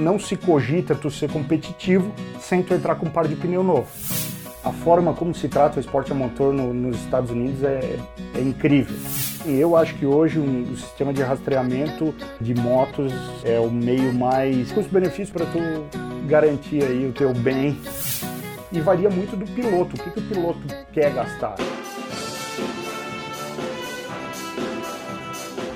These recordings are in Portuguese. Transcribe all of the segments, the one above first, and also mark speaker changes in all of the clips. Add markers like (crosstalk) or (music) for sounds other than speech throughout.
Speaker 1: não se cogita tu ser competitivo sem tu entrar com um par de pneu novo. A forma como se trata o esporte a motor no, nos Estados Unidos é, é incrível. E eu acho que hoje um, o sistema de rastreamento de motos é o meio mais custo-benefício para tu garantir aí o teu bem. E varia muito do piloto, o que, que o piloto quer gastar.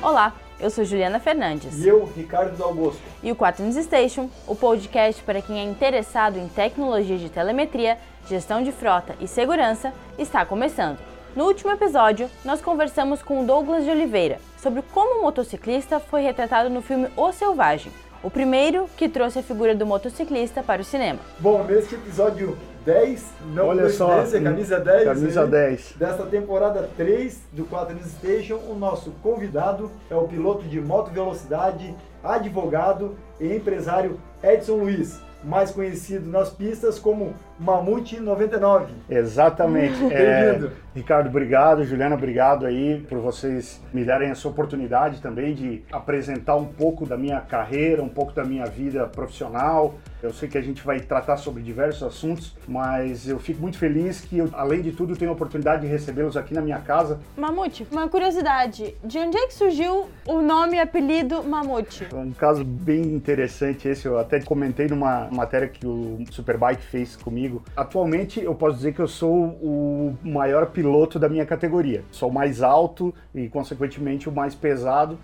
Speaker 2: Olá, eu sou Juliana Fernandes.
Speaker 3: E eu, Ricardo Dalbosco.
Speaker 2: E o 4 News Station, o podcast para quem é interessado em tecnologia de telemetria, gestão de frota e segurança, está começando. No último episódio, nós conversamos com o Douglas de Oliveira sobre como o motociclista foi retratado no filme O Selvagem, o primeiro que trouxe a figura do motociclista para o cinema.
Speaker 3: Bom, neste episódio 10, não
Speaker 1: Olha só,
Speaker 3: 10, é camisa 10.
Speaker 1: Camisa
Speaker 3: aí,
Speaker 1: 10.
Speaker 3: Desta temporada 3 do 4 News Station, o nosso convidado é o piloto de moto velocidade, advogado e empresário Edson Luiz, mais conhecido nas pistas como Mamute 99.
Speaker 1: Exatamente. (laughs) É. Ricardo, obrigado. Juliana, obrigado aí por vocês me darem essa oportunidade também de apresentar um pouco da minha carreira, um pouco da minha vida profissional. Eu sei que a gente vai tratar sobre diversos assuntos, mas eu fico muito feliz que, eu, além de tudo, tenho a oportunidade de recebê-los aqui na minha casa.
Speaker 2: Mamute, uma curiosidade, de onde é que surgiu o nome e apelido Mamute?
Speaker 1: É um caso bem interessante esse, eu até comentei numa matéria que o Superbike fez comigo. Atualmente eu posso dizer que eu sou o maior piloto da minha categoria. Sou o mais alto e consequentemente o mais pesado.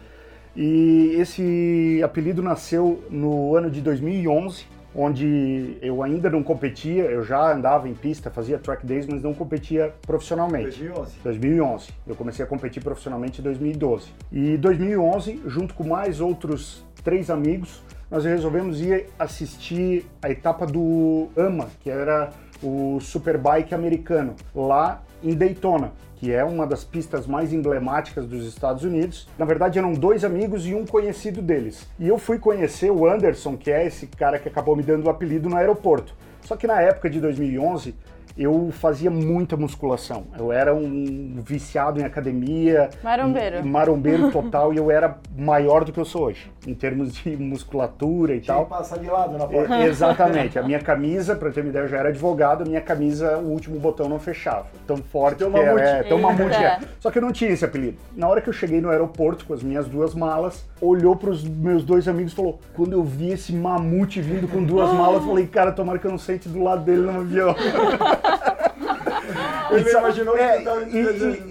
Speaker 1: E esse apelido nasceu no ano de 2011, onde eu ainda não competia, eu já andava em pista, fazia track days, mas não competia profissionalmente.
Speaker 3: 2011.
Speaker 1: 2011. Eu comecei a competir profissionalmente em 2012. E 2011, junto com mais outros três amigos, nós resolvemos ir assistir a etapa do AMA, que era o Superbike americano, lá em Daytona, que é uma das pistas mais emblemáticas dos Estados Unidos. Na verdade, eram dois amigos e um conhecido deles. E eu fui conhecer o Anderson, que é esse cara que acabou me dando o apelido no aeroporto. Só que na época de 2011, eu fazia muita musculação. Eu era um viciado em academia.
Speaker 2: Marombeiro.
Speaker 1: um Marombeiro total e eu era maior do que eu sou hoje, em termos de musculatura e
Speaker 3: Tinha
Speaker 1: tal.
Speaker 3: que passar de lado na porta.
Speaker 1: É, exatamente. A minha camisa, pra ter uma ideia, eu já era advogado, a minha camisa, o último botão não fechava. Tão forte que era. É, tão mamute
Speaker 2: É.
Speaker 1: é. Só que eu não tinha esse apelido. Na hora que eu cheguei no aeroporto com as minhas duas malas, olhou pros meus dois amigos e falou: quando eu vi esse mamute vindo com duas (gasps) malas, eu falei, cara, tomara que eu não sente do lado dele no avião. (laughs) (laughs)
Speaker 3: Ele
Speaker 1: E
Speaker 3: imaginou que
Speaker 1: é,
Speaker 3: você tava
Speaker 1: e,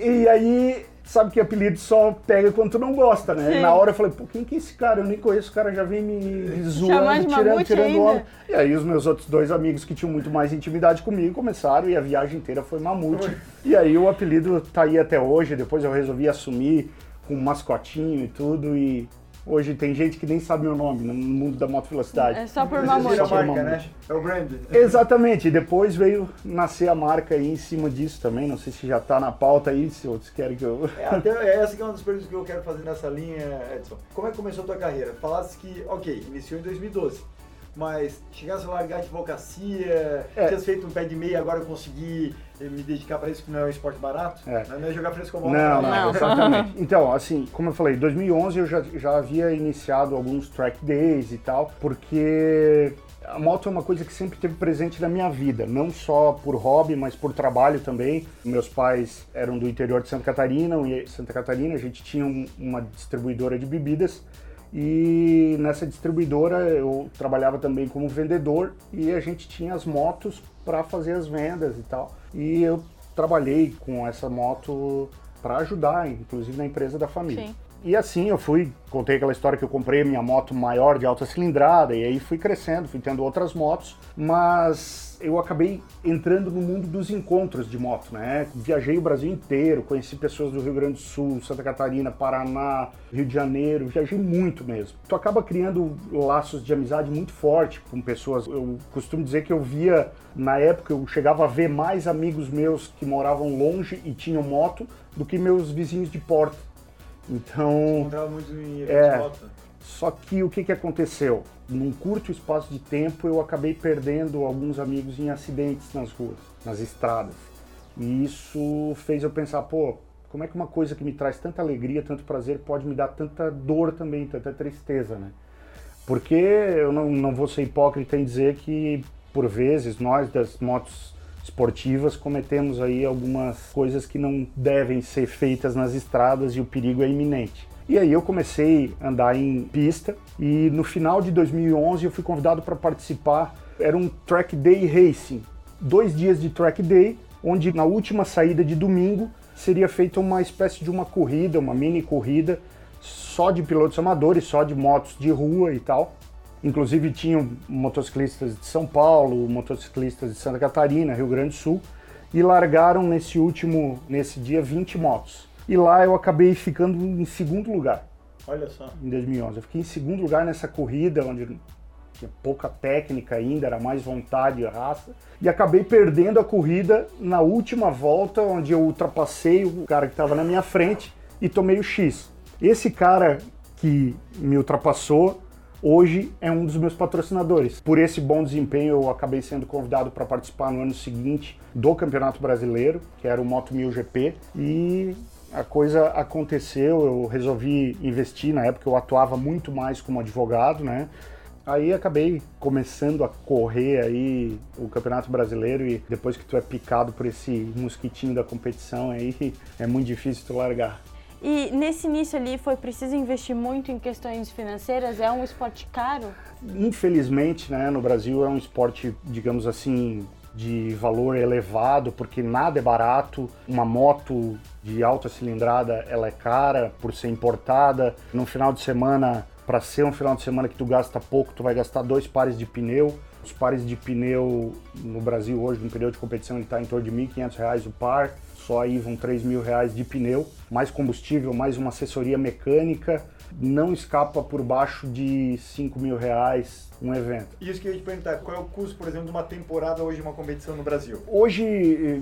Speaker 1: e- e aí, sabe que apelido só pega quando tu não gosta, né?
Speaker 2: Sim.
Speaker 1: Na hora eu falei, pô, quem que é esse cara? Eu nem conheço, o cara já vem me zoando, tirando, tirando
Speaker 2: ainda.
Speaker 1: onda. E aí os meus outros dois amigos que tinham muito mais intimidade comigo começaram e a viagem inteira foi mamute. E aí o apelido tá aí até hoje, depois eu resolvi assumir com um mascotinho e tudo e... Hoje tem gente que nem sabe meu nome no mundo da moto velocidade.
Speaker 2: É só por Mamute.
Speaker 1: Só por
Speaker 3: marca, né? É o brand.
Speaker 1: Exatamente, e depois veio nascer a marca aí em cima disso também. Não sei se já tá na pauta aí, se outros querem que eu.
Speaker 3: É, até essa que é uma das perguntas que eu quero fazer nessa linha, Edson. Como é que começou a tua carreira? Falasse que, ok, iniciou em 2012, mas chegasse a largar a advocacia,
Speaker 1: É.
Speaker 3: tinha feito um pé de meia, agora eu consegui me dedicar para isso, que não é um esporte barato,
Speaker 1: É.
Speaker 3: não é jogar frescobol.
Speaker 1: Não,
Speaker 3: né?
Speaker 1: não,
Speaker 2: Não. (laughs)
Speaker 1: exatamente. Então, assim, como eu falei, em 2011 eu já, já havia iniciado alguns track days e tal, porque a moto é uma coisa que sempre esteve presente na minha vida, não só por hobby, mas por trabalho também. Meus pais eram do interior de Santa Catarina, e Santa Catarina, a gente tinha um- uma distribuidora de bebidas e nessa distribuidora eu trabalhava também como vendedor e a gente tinha as motos para fazer as vendas e tal. E eu trabalhei com essa moto para ajudar, inclusive na empresa da família.
Speaker 2: Sim.
Speaker 1: E assim eu fui, contei aquela história que eu comprei minha moto maior de alta cilindrada e aí fui crescendo, fui tendo outras motos, mas eu acabei entrando no mundo dos encontros de moto, né? Viajei o Brasil inteiro, conheci pessoas do Rio Grande do Sul, Santa Catarina, Paraná, Rio de Janeiro, viajei muito mesmo. Tu acaba criando laços de amizade muito forte com pessoas. Eu costumo dizer que eu via, na época, eu chegava a ver mais amigos meus que moravam longe e tinham moto do que meus vizinhos de porta. Então,
Speaker 3: Encontrava muito em
Speaker 1: É. só que o que, que aconteceu? Num curto espaço de tempo, eu acabei perdendo alguns amigos em acidentes nas ruas, nas estradas. E isso fez eu pensar, pô, como é que uma coisa que me traz tanta alegria, tanto prazer, pode me dar tanta dor também, tanta tristeza, né? Porque eu não, não vou ser hipócrita em dizer que, por vezes, nós das motos esportivas cometemos aí algumas coisas que não devem ser feitas nas estradas e o perigo é iminente. E aí eu comecei a andar em pista e no final de 2011 eu fui convidado para participar. Era um track day racing, dois dias de track day, onde na última saída de domingo seria feita uma espécie de uma corrida, uma mini corrida só de pilotos amadores, só de motos de rua e tal. Inclusive tinham motociclistas de São Paulo, motociclistas de Santa Catarina, Rio Grande do Sul, e largaram nesse último, nesse dia, 20 motos. E lá eu acabei ficando em segundo lugar.
Speaker 3: Olha só.
Speaker 1: Em 2011. Eu fiquei em segundo lugar nessa corrida, onde tinha pouca técnica ainda, era mais vontade e raça. E acabei perdendo a corrida na última volta, onde eu ultrapassei o cara que estava na minha frente e tomei o X. Esse cara que me ultrapassou hoje é um dos meus patrocinadores. Por esse bom desempenho, eu acabei sendo convidado para participar no ano seguinte do Campeonato Brasileiro, que era o Moto 1000 GP, e a coisa aconteceu, eu resolvi investir, na época eu atuava muito mais como advogado, né? Aí acabei começando a correr aí o Campeonato Brasileiro e depois que tu é picado por esse mosquitinho da competição aí, (laughs) é muito difícil tu largar.
Speaker 2: E nesse início ali foi preciso investir muito em questões financeiras? É um esporte caro?
Speaker 1: Infelizmente, né, no Brasil é um esporte, digamos assim, de valor elevado, porque nada é barato. Uma moto de alta cilindrada, ela é cara por ser importada. No final de semana, para ser um final de semana que tu gasta pouco, tu vai gastar dois pares de pneu. Os pares de pneu no Brasil hoje, no período de competição, ele está em torno de R$ 1.500 o par só aí vão 3 mil reais de pneu, mais combustível, mais uma assessoria mecânica, não escapa por baixo de 5 mil reais um evento.
Speaker 3: Isso que eu ia te perguntar, qual é o custo, por exemplo, de uma temporada hoje de uma competição no Brasil?
Speaker 1: Hoje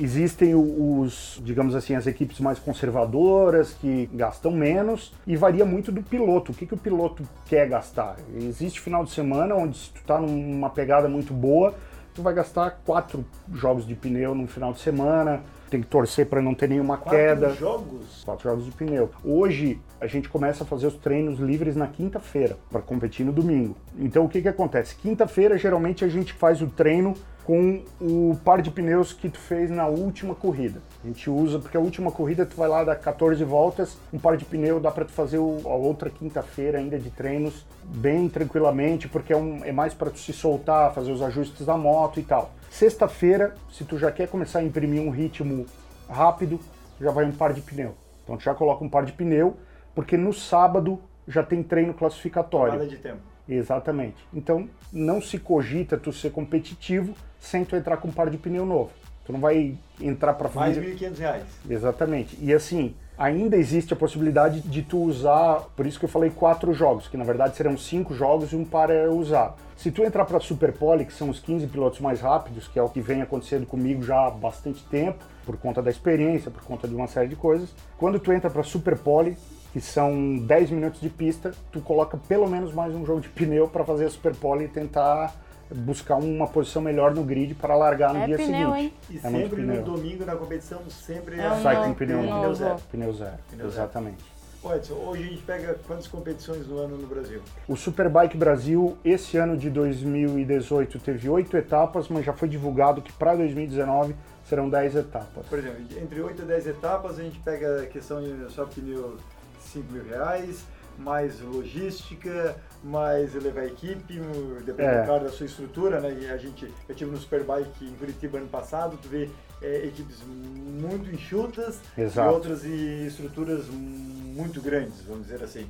Speaker 1: existem os, digamos assim, as equipes mais conservadoras que gastam menos e varia muito do piloto. O que, que o piloto quer gastar? Existe final de semana onde se tu tá numa pegada muito boa, tu vai gastar quatro jogos de pneu no final de semana, tem que torcer para não ter nenhuma
Speaker 3: Quatro
Speaker 1: queda.
Speaker 3: jogos?
Speaker 1: Quatro jogos de pneu. Hoje a gente começa a fazer os treinos livres na quinta-feira para competir no domingo. Então o que que acontece? Quinta-feira geralmente a gente faz o treino com o par de pneus que tu fez na última corrida. A gente usa porque a última corrida tu vai lá dar 14 voltas, um par de pneu dá para tu fazer o, a outra quinta-feira ainda de treinos bem tranquilamente, porque é, um, é mais para tu se soltar, fazer os ajustes da moto e tal. Sexta-feira, se tu já quer começar a imprimir um ritmo rápido, já vai um par de pneu. Então tu já coloca um par de pneu, porque no sábado já tem treino classificatório.
Speaker 3: Nada de tempo.
Speaker 1: Exatamente. Então não se cogita tu ser competitivo sem tu entrar com um par de pneu novo. Tu não vai entrar para
Speaker 3: Mais
Speaker 1: fazer.
Speaker 3: R$ 1.500.
Speaker 1: Exatamente. E assim, ainda existe a possibilidade de tu usar, por isso que eu falei quatro jogos, que na verdade serão cinco jogos e um par é usado. Se tu entrar para Super Pole, que são os 15 pilotos mais rápidos, que é o que vem acontecendo comigo já há bastante tempo, por conta da experiência, por conta de uma série de coisas, quando tu entra para Super Pole, que são 10 minutos de pista, tu coloca pelo menos mais um jogo de pneu para fazer a Super Pole e tentar buscar uma posição melhor no grid para largar no
Speaker 2: É
Speaker 1: dia
Speaker 2: pneu,
Speaker 1: seguinte.
Speaker 2: hein?
Speaker 3: E
Speaker 1: É muito
Speaker 3: sempre no
Speaker 1: pneu.
Speaker 3: domingo na competição, sempre
Speaker 2: É um
Speaker 1: Sai
Speaker 2: novo,
Speaker 1: com pneu novo.
Speaker 3: pneu zero.
Speaker 1: Pneu zero,
Speaker 3: Pneu zero.
Speaker 1: exatamente.
Speaker 3: Ô Edson, hoje a gente pega quantas competições no ano no Brasil?
Speaker 1: O Superbike Brasil, esse ano de 2018, teve oito etapas, mas já foi divulgado que para 2019 serão 10 etapas.
Speaker 3: Por exemplo, entre 8 e 10 etapas, a gente pega a questão de só pneu 5 mil reais, mais logística, mais levar a equipe, depende
Speaker 1: É.
Speaker 3: claro da sua estrutura, né? E a gente, eu tive no Superbike em Curitiba ano passado, tu vê é, equipes muito enxutas
Speaker 1: Exato.
Speaker 3: e outras e estruturas muito grandes, vamos dizer assim.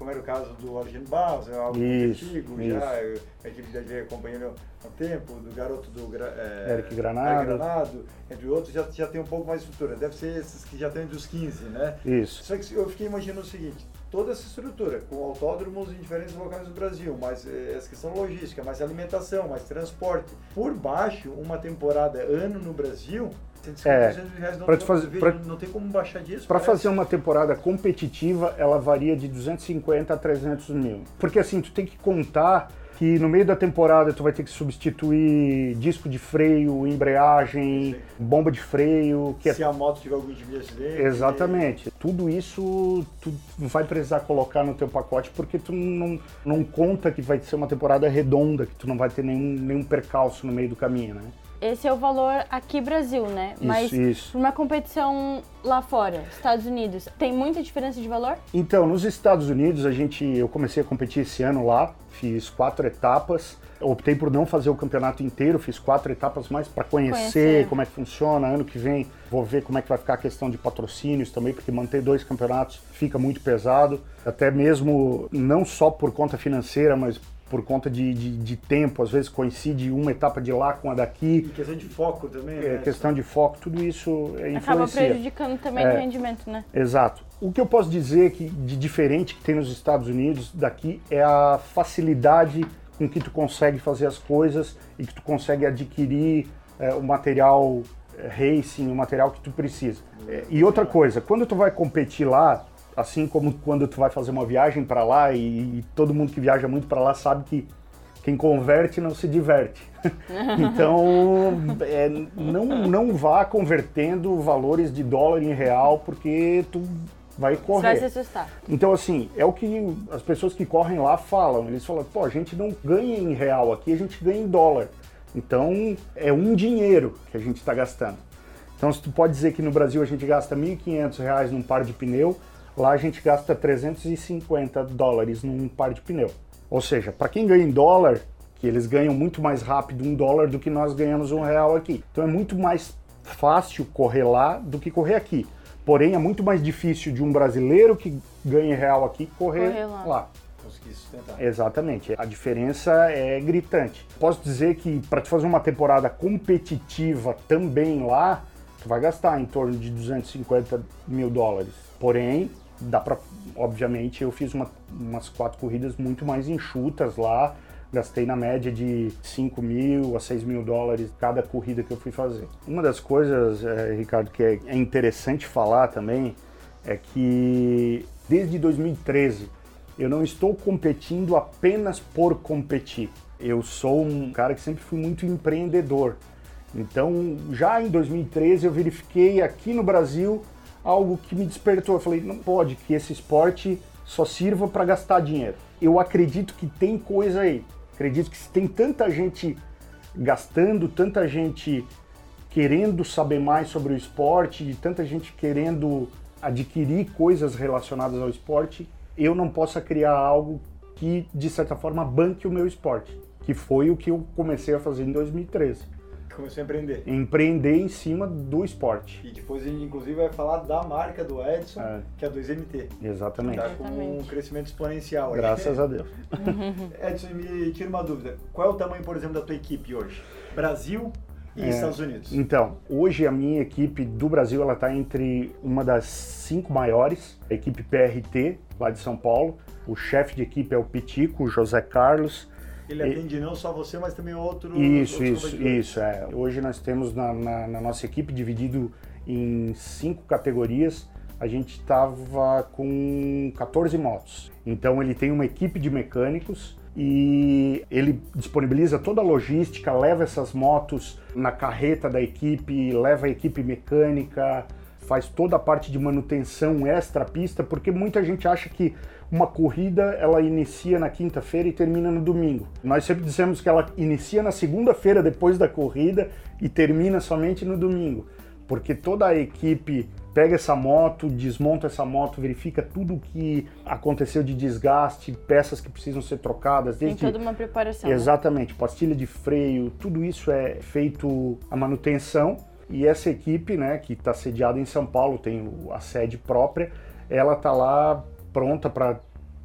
Speaker 3: Como era o caso do Algino Barros, é algo muito
Speaker 1: Isso,
Speaker 3: antigo,
Speaker 1: isso.
Speaker 3: já a equipe da acompanhando há tempo, do garoto do é,
Speaker 1: Eric Granado.
Speaker 3: Eric Granado, entre outros, já, já tem um pouco mais de estrutura. Deve ser esses que já estão entre os 15, né?
Speaker 1: Isso.
Speaker 3: Só que eu fiquei imaginando o seguinte, toda essa estrutura, com autódromos em diferentes locais do Brasil, mais eh, essa questão logística, mais alimentação, mais transporte. Por baixo, uma temporada ano no Brasil, 150,
Speaker 1: É,
Speaker 3: 200 reais não,
Speaker 1: pra te
Speaker 3: não-
Speaker 1: fazer- pra-
Speaker 3: não tem como baixar disso.
Speaker 1: Para fazer uma temporada competitiva, ela varia de 250 a 300 mil. Porque assim, tu tem que contar que no meio da temporada tu vai ter que substituir disco de freio, embreagem, bomba de freio, que é
Speaker 3: Se a moto tiver algum tipo de acidente.
Speaker 1: Exatamente. Tudo isso tu vai precisar colocar no teu pacote porque tu não, não conta que vai ser uma temporada redonda, que tu não vai ter nenhum, nenhum percalço no meio do caminho, né?
Speaker 2: Esse é o valor aqui Brasil, né? Mas
Speaker 1: isso.
Speaker 2: uma competição lá fora, Estados Unidos, tem muita diferença de valor?
Speaker 1: Então, nos Estados Unidos, a gente, eu comecei a competir esse ano lá, fiz quatro etapas. Optei por não fazer o campeonato inteiro, fiz quatro etapas mais para conhecer,
Speaker 2: Conhecer.
Speaker 1: como é que funciona. Ano que vem vou ver como é que vai ficar a questão de patrocínios também, porque manter dois campeonatos fica muito pesado. Até mesmo não só por conta financeira, mas por conta de, de, de tempo. Às vezes coincide uma etapa de lá com a
Speaker 3: E
Speaker 1: daqui.
Speaker 3: questão de foco também,
Speaker 1: É,
Speaker 3: né?
Speaker 1: questão de foco, tudo isso é
Speaker 2: Acaba
Speaker 1: influencia.
Speaker 2: prejudicando também
Speaker 1: É.
Speaker 2: o rendimento, né?
Speaker 1: Exato. O que eu posso dizer que de diferente que tem nos Estados Unidos daqui é a facilidade com que tu consegue fazer as coisas e que tu consegue adquirir é, o material é, racing, o material que tu precisa. É, e outra coisa, quando tu vai competir lá, assim como quando tu vai fazer uma viagem para lá e, e todo mundo que viaja muito para lá sabe que quem converte não se diverte. (laughs) então, é, não, não vá convertendo valores de dólar em real, porque tu vai
Speaker 2: Você
Speaker 1: correr.
Speaker 2: vai se assustar.
Speaker 1: Então, assim, é o que as pessoas que correm lá falam. Eles falam, pô, a gente não ganha em real aqui, a gente ganha em dólar. Então, é um dinheiro que a gente está gastando. Então, se tu pode dizer que no Brasil a gente gasta R$ 1.500 num par de pneu, lá a gente gasta 350 dólares num par de pneu. Ou seja, para quem ganha em dólar, que eles ganham muito mais rápido um dólar do que nós ganhamos um real aqui. Então é muito mais fácil correr lá do que correr aqui. Porém, é muito mais difícil de um brasileiro que ganha em real aqui correr,
Speaker 2: Correr lá.
Speaker 1: lá.
Speaker 3: Conseguir sustentar.
Speaker 1: Exatamente. A diferença é gritante. Posso dizer que para tu fazer uma temporada competitiva também lá, tu vai gastar em torno de 250 mil dólares. Porém, dá para, obviamente, eu fiz uma- umas quatro corridas muito mais enxutas lá. Gastei na média de 5 mil a 6 mil dólares cada corrida que eu fui fazer. Uma das coisas, eh, Ricardo, que é- é interessante falar também é que desde 2013 eu não estou competindo apenas por competir. Eu sou um cara que sempre fui muito empreendedor. Então, já em 2013 eu verifiquei aqui no Brasil algo que me despertou. Eu falei, não pode que esse esporte só sirva para gastar dinheiro. Eu acredito que tem coisa aí. Acredito que se tem tanta gente gastando, tanta gente querendo saber mais sobre o esporte, e tanta gente querendo adquirir coisas relacionadas ao esporte, eu não possa criar algo que, de certa forma, banque o meu esporte, que foi o que eu comecei a fazer em 2013.
Speaker 3: Começou a empreender.
Speaker 1: Empreender em cima do esporte.
Speaker 3: E depois a gente, inclusive, vai falar da marca do Edson,
Speaker 1: É.
Speaker 3: que é a 2MT.
Speaker 1: Exatamente.
Speaker 3: Tá com um crescimento exponencial.
Speaker 1: Graças a Deus. (laughs)
Speaker 3: Edson, me tira uma dúvida. Qual é o tamanho, por exemplo, da tua equipe hoje? Brasil e
Speaker 1: É.
Speaker 3: Estados Unidos.
Speaker 1: Então, hoje a minha equipe do Brasil ela está entre uma das cinco maiores, a equipe PRT, lá de São Paulo. O chefe de equipe é o Pitico, o José Carlos.
Speaker 3: Ele
Speaker 1: E-
Speaker 3: atende não só você, mas também outros.
Speaker 1: Isso, isso, isso. É. Hoje nós temos na, na- na nossa equipe dividido em cinco categorias. A gente estava com 14 motos. Então ele tem uma equipe de mecânicos e ele disponibiliza toda a logística, leva essas motos na carreta da equipe, leva a equipe mecânica, faz toda a parte de manutenção extra pista, porque muita gente acha que uma corrida ela inicia na quinta-feira e termina no domingo. Nós sempre dizemos que ela inicia na segunda-feira depois da corrida e termina somente no domingo, porque toda a equipe pega essa moto, desmonta essa moto, verifica tudo o que aconteceu de desgaste, peças que precisam ser trocadas,
Speaker 2: Tem
Speaker 1: desde
Speaker 2: toda uma preparação. né?
Speaker 1: Exatamente, pastilha de freio, tudo isso é feito a manutenção e essa equipe, né, que está sediada em São Paulo, tem a sede própria, ela tá lá pronta para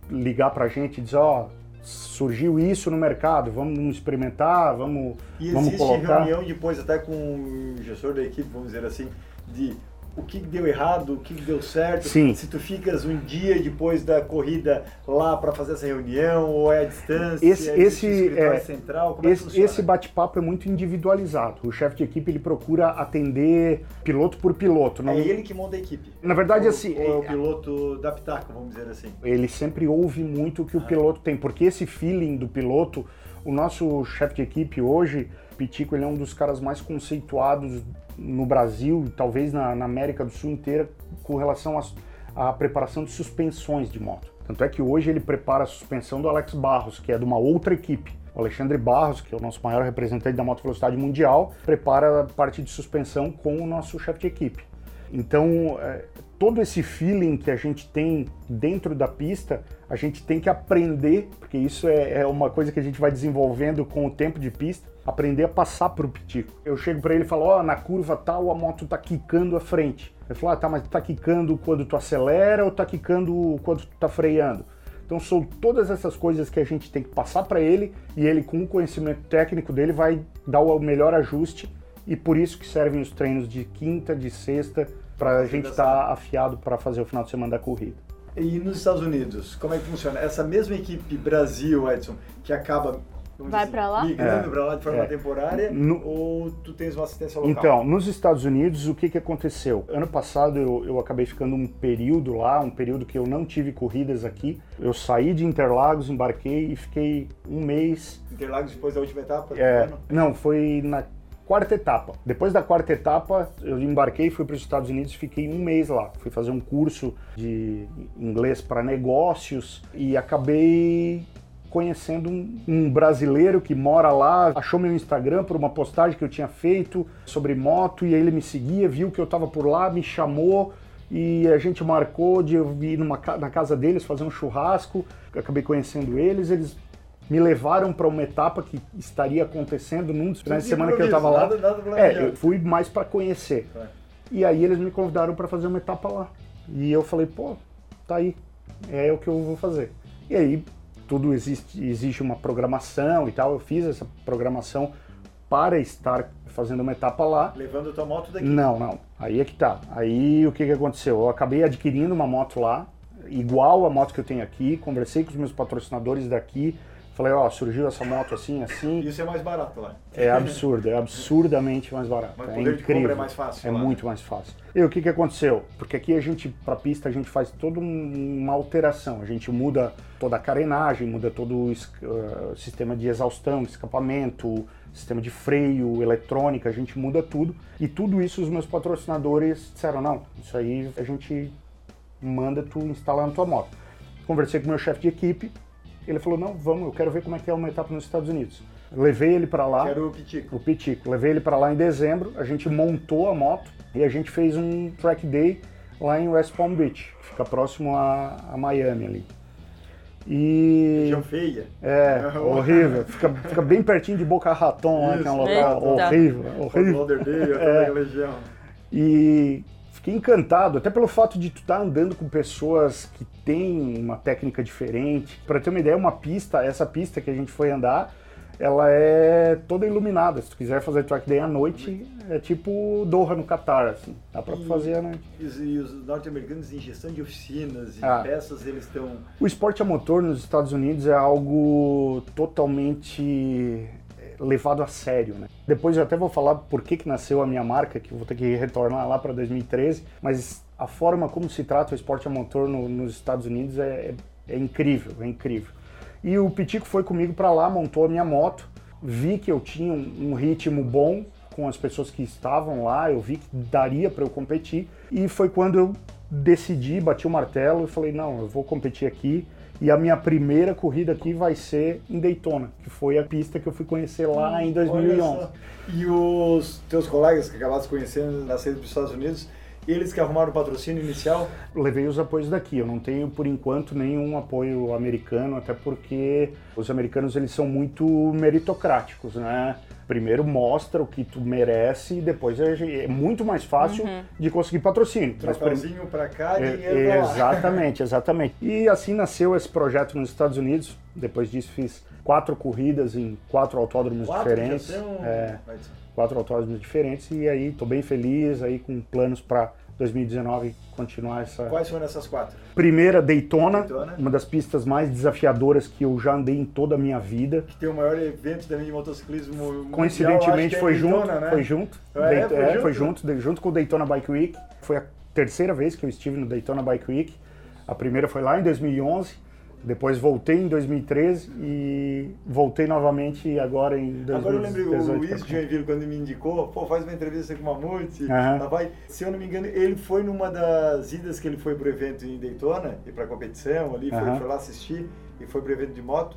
Speaker 1: ligar para a gente e dizer, ó, surgiu isso no mercado, vamos experimentar, vamos,
Speaker 3: E
Speaker 1: vamos
Speaker 3: existe
Speaker 1: colocar.
Speaker 3: reunião depois até com o gestor da equipe, vamos dizer assim, de o que deu errado, o que deu certo.
Speaker 1: Sim.
Speaker 3: Se tu ficas um dia depois da corrida lá para fazer essa reunião, ou é à distância,
Speaker 1: Esse-
Speaker 3: é
Speaker 1: esse, é,
Speaker 3: central, como é que
Speaker 1: Esse, esse bate-papo é muito individualizado. O chefe de equipe ele procura atender piloto por piloto. Não,
Speaker 3: É ele que monta a equipe.
Speaker 1: Na verdade,
Speaker 3: Ou-
Speaker 1: assim,
Speaker 3: ou é o
Speaker 1: é-
Speaker 3: piloto da pitaca, vamos dizer assim.
Speaker 1: ele sempre ouve muito o que o piloto tem, porque esse feeling do piloto, O nosso chefe de equipe hoje, Pitico, ele é um dos caras mais conceituados no Brasil, talvez na, na América do Sul inteira, com relação à preparação de suspensões de moto. Tanto é que hoje ele prepara a suspensão do Alex Barros, que é de uma outra equipe. O Alexandre Barros, que é o nosso maior representante da moto velocidade mundial, prepara a parte de suspensão com o nosso chefe de equipe. Então, é, todo esse feeling que a gente tem dentro da pista, a gente tem que aprender, porque isso é, é uma coisa que a gente vai desenvolvendo com o tempo de pista, aprender a passar para o pitico. Eu chego para ele e falo, ó, oh, na curva tal a moto tá quicando a frente. Ele falou, ah, tá, mas tá quicando quando tu acelera ou tá quicando quando tu tá freando? Então são todas essas coisas que a gente tem que passar para ele e ele com o conhecimento técnico dele vai dar o melhor ajuste e por isso que servem os treinos de quinta, de sexta, para a gente estar tá afiado para fazer o final de semana da corrida.
Speaker 3: E nos Estados Unidos, como é que funciona? Essa mesma equipe Brasil, Edson, que acaba
Speaker 2: Vai para lá?
Speaker 3: Migrando é, para lá de forma é. temporária no, ou tu tens uma assistência local?
Speaker 1: Então, nos Estados Unidos, o que, que aconteceu? Ano passado eu, eu acabei ficando um período lá, um período que eu não tive corridas aqui. Eu saí de Interlagos, embarquei e fiquei um mês.
Speaker 3: Interlagos depois da última etapa?
Speaker 1: É, não, foi na quarta etapa. Depois da quarta etapa, eu embarquei, fui para os Estados Unidos fiquei um mês lá. Fui fazer um curso de inglês para negócios e acabei conhecendo um, um, brasileiro que mora lá, achou meu Instagram por uma postagem que eu tinha feito sobre moto e aí ele me seguia, viu que eu estava por lá, me chamou e a gente marcou de eu ir numa, na casa deles fazer um churrasco. Acabei conhecendo eles, eles me levaram para uma etapa que estaria acontecendo num dos finais de semana que eu estava lá. Nada, nada é, eu fui mais para conhecer. É. E aí eles me convidaram para fazer uma etapa lá. E eu falei, pô, tá aí, é o que eu vou fazer. E aí tudo existe, existe uma programação e tal. Eu fiz essa programação para estar fazendo uma etapa lá.
Speaker 3: Levando tua moto daqui?
Speaker 1: Não, não. Aí é que tá. Aí o que, que aconteceu? Eu acabei adquirindo uma moto lá, igual a moto que eu tenho aqui. Conversei com os meus patrocinadores daqui Falei, ó, surgiu essa moto assim, assim.
Speaker 3: Isso é mais barato lá.
Speaker 1: É absurdo, é absurdamente mais barato.
Speaker 3: Mas
Speaker 1: é
Speaker 3: poder
Speaker 1: incrível. De
Speaker 3: é mais fácil.
Speaker 1: É lá, muito né? mais fácil. E o que, que aconteceu? Porque aqui a gente, pra pista, a gente faz toda uma alteração. A gente muda toda a carenagem, muda todo o uh, sistema de exaustão, escapamento, sistema de freio, eletrônica, a gente muda tudo. E tudo isso os meus patrocinadores disseram, não, isso aí a gente manda tu instalar na tua moto. Conversei com o meu chefe de equipe, ele falou, não, vamos, eu quero ver como é que é uma etapa nos Estados Unidos. Levei ele para lá.
Speaker 3: Quero o Pitico.
Speaker 1: O Pitico. Levei ele para lá em dezembro, a gente montou a moto e a gente fez um track day lá em West Palm Beach, que fica próximo a, a Miami ali.
Speaker 3: E. Região feia.
Speaker 1: É, horrível. Fica, fica bem pertinho de Boca Raton, lá, que é um local horrível. horrível.
Speaker 3: Lauderdale, é. região.
Speaker 1: E fiquei encantado, até pelo fato de tu estar tá andando com pessoas que têm uma técnica diferente. Para ter uma ideia, uma pista, essa pista que a gente foi andar, ela é toda iluminada. Se tu quiser fazer track day à noite, é tipo Doha no Qatar, assim. Dá pra e, fazer à noite.
Speaker 3: E os norte-americanos em gestão de oficinas e ah. peças, eles estão...
Speaker 1: O esporte a motor nos Estados Unidos é algo totalmente levado a sério, né? Depois eu até vou falar por que, que nasceu a minha marca, que vou ter que retornar lá para 2013, mas a forma como se trata o esporte a motor no, nos Estados Unidos é, é, é, incrível, é incrível. E o Pitico foi comigo para lá, montou a minha moto, vi que eu tinha um, um ritmo bom com as pessoas que estavam lá, eu vi que daria para eu competir, e foi quando eu decidi, bati o martelo e falei, não, eu vou competir aqui, e a minha primeira corrida aqui vai ser em Daytona, que foi a pista que eu fui conhecer lá em 2011.
Speaker 3: E os teus colegas que acabaste conhecendo na saída dos Estados Unidos, eles que arrumaram o patrocínio inicial?
Speaker 1: Levei os apoios daqui. Eu não tenho, por enquanto, nenhum apoio americano, até porque os americanos eles são muito meritocráticos, né? Primeiro mostra o que tu merece e depois é, é muito mais fácil uhum. de conseguir patrocínio.
Speaker 3: Trapézinho para cá,
Speaker 1: e dinheiro é, Exatamente, exatamente. E assim nasceu esse projeto nos Estados Unidos. Depois disso fiz quatro corridas em quatro autódromos
Speaker 3: quatro,
Speaker 1: diferentes.
Speaker 3: Um...
Speaker 1: É, quatro autódromos diferentes e aí estou bem feliz aí com planos para 2019 continuar essa.
Speaker 3: Quais foram essas quatro?
Speaker 1: Primeira, Daytona, Daytona, uma das pistas mais desafiadoras que eu já andei em toda a minha vida.
Speaker 3: Que tem o maior evento também de motociclismo
Speaker 1: Coincidentemente
Speaker 3: mundial,
Speaker 1: foi,
Speaker 3: é
Speaker 1: junto,
Speaker 3: Daytona, né?
Speaker 1: foi junto,
Speaker 3: é,
Speaker 1: foi junto, é, foi junto, junto com o Daytona Bike Week. Foi a terceira vez que eu estive no Daytona Bike Week. A primeira foi lá em 2011 Depois voltei em 2013 e voltei novamente agora em 2018.
Speaker 3: Agora eu lembrei, o Luiz de Joinville, quando me indicou, pô, faz uma entrevista com o Mamute, uhum. vai. Se eu não me engano, ele foi numa das idas que ele foi pro evento em Daytona, e pra competição ali, foi, uhum. foi lá assistir, e foi pro evento de moto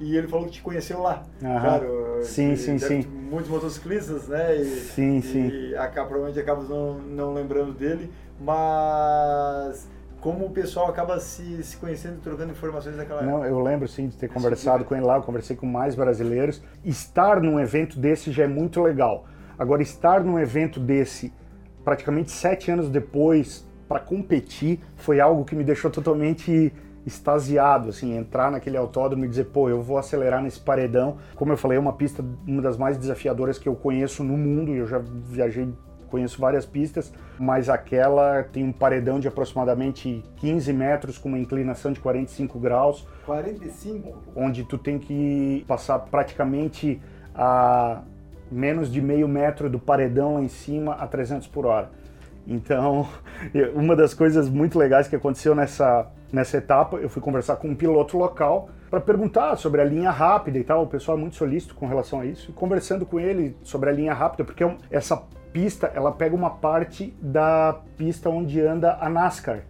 Speaker 3: e ele falou que te conheceu lá. Uhum. Claro,
Speaker 1: sim, sim, sim.
Speaker 3: Muitos motociclistas, né? E,
Speaker 1: sim, sim.
Speaker 3: E acaba, provavelmente acaba não, não lembrando dele, mas como o pessoal acaba se, se conhecendo trocando informações daquela
Speaker 1: época. Não, eu lembro sim de ter conversado com ele lá, eu conversei com mais brasileiros. Estar num evento desse já é muito legal. Agora, estar num evento desse praticamente sete anos depois para competir foi algo que me deixou totalmente extasiado, assim, entrar naquele autódromo e dizer, pô, eu vou acelerar nesse paredão. Como eu falei, é uma pista, uma das mais desafiadoras que eu conheço no mundo, e eu já viajei, conheço várias pistas, mas aquela tem um paredão de aproximadamente 15 metros com uma inclinação de 45 graus.
Speaker 3: 45?
Speaker 1: Onde tu tem que passar praticamente a menos de meio metro do paredão lá em cima a 300 por hora. Então, (laughs) uma das coisas muito legais que aconteceu nessa, nessa etapa, eu fui conversar com um piloto local para perguntar sobre a linha rápida e tal. O pessoal é muito solícito com relação a isso. E conversando com ele sobre a linha rápida, porque essa pista, ela pega uma parte da pista onde anda a NASCAR.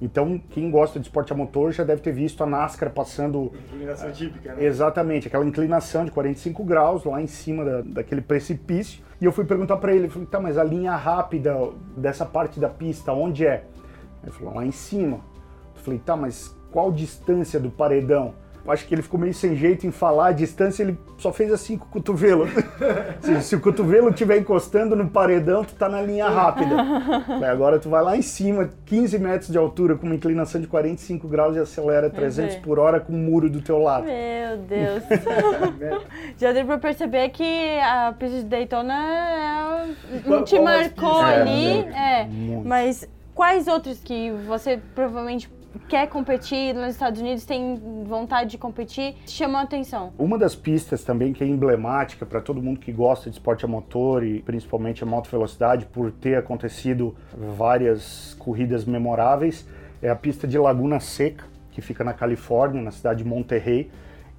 Speaker 1: Então, quem gosta de esporte a motor já deve ter visto a NASCAR passando.
Speaker 3: Inclinação típica, né?
Speaker 1: Exatamente, aquela inclinação de 45 graus lá em cima da, daquele precipício. E eu fui perguntar para ele, falei, tá, mas a linha rápida dessa parte da pista, onde é? Ele falou, lá em cima. Eu falei, tá, mas qual distância do paredão? Acho que ele ficou meio sem jeito em falar a distância, ele só fez assim com o cotovelo. (laughs) se, se, o cotovelo estiver encostando no paredão, tu tá na linha rápida. (laughs) agora tu vai lá em cima, 15 metros de altura, com uma inclinação de 45 graus e acelera 300 por hora com um muro do teu lado.
Speaker 2: Meu (laughs) Deus. Já deu pra perceber que a pista de Daytona é, não te marcou ali, é, é mas quais outros que você provavelmente quer competir nos Estados Unidos, tem vontade de competir, chamou a atenção?
Speaker 1: Uma das pistas também que é emblemática para todo mundo que gosta de esporte a motor e principalmente a moto velocidade, por ter acontecido várias corridas memoráveis, é a pista de Laguna Seca, que fica na Califórnia, na cidade de Monterrey.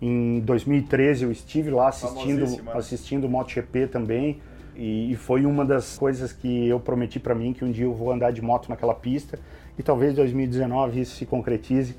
Speaker 1: Em 2013 eu estive lá assistindo assistindo o MotoGP também. E, foi uma das coisas que eu prometi para mim que um dia eu vou andar de moto naquela pista e talvez 2019 isso se concretize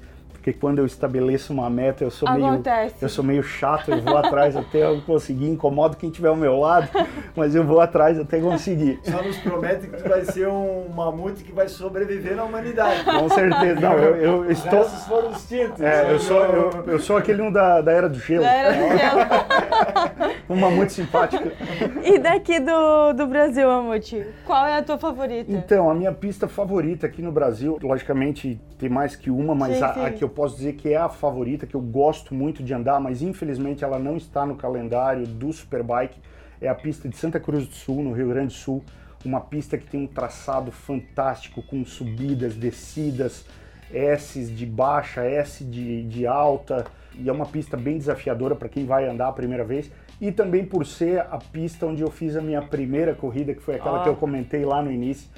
Speaker 1: porque quando eu estabeleço uma meta, eu sou Acontece. meio eu sou meio chato, eu vou atrás até eu conseguir, incomodo quem tiver ao meu lado, mas eu vou atrás até conseguir.
Speaker 3: Só nos promete que tu vai ser um mamute que vai sobreviver na humanidade.
Speaker 1: Com certeza. Não, eu, eu estou
Speaker 3: Esses foram os tintos.
Speaker 1: É, eu sou eu, eu sou aquele um da, da era do gelo.
Speaker 2: Da era do gelo. (laughs) (laughs)
Speaker 1: um mamute simpático.
Speaker 2: E daqui do, do Brasil, mamute, qual é a tua favorita?
Speaker 1: Então, a minha pista favorita aqui no Brasil, logicamente tem mais que uma, mas sim, a, sim. a que eu posso dizer que é a favorita, que eu gosto muito de andar, mas infelizmente ela não está no calendário do Superbike, é a pista de Santa Cruz do Sul, no Rio Grande do Sul. Uma pista que tem um traçado fantástico, com subidas, descidas, S de baixa, S de, de alta, e é uma pista bem desafiadora para quem vai andar a primeira vez. E também por ser a pista onde eu fiz a minha primeira corrida, que foi aquela ah. que eu comentei lá no início,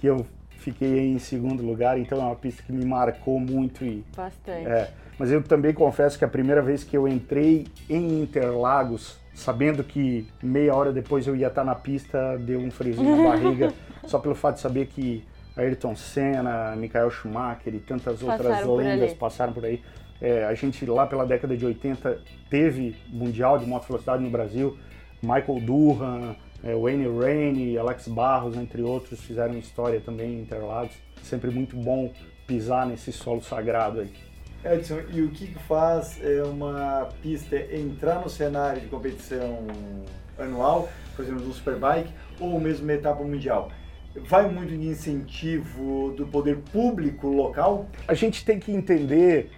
Speaker 1: que eu fiquei em segundo lugar, então é uma pista que me marcou muito e
Speaker 2: bastante.
Speaker 1: É, mas eu também confesso que a primeira vez que eu entrei em Interlagos, sabendo que meia hora depois eu ia estar na pista, deu um friozinho na barriga, (laughs) só pelo fato de saber que Ayrton Senna, Michael Schumacher e tantas passaram outras lendas passaram por aí. É, a gente lá pela década de 80 teve mundial de moto velocidade no Brasil, Michael Durham, é, Wayne Rainey, Alex Barros, entre outros, fizeram história também em Interlagos. Sempre muito bom pisar nesse solo sagrado aí.
Speaker 3: Edson, e o que faz é, uma pista entrar no cenário de competição anual, por exemplo, no Superbike, ou mesmo uma etapa mundial? Vai muito de incentivo do poder público local?
Speaker 1: A gente tem que entender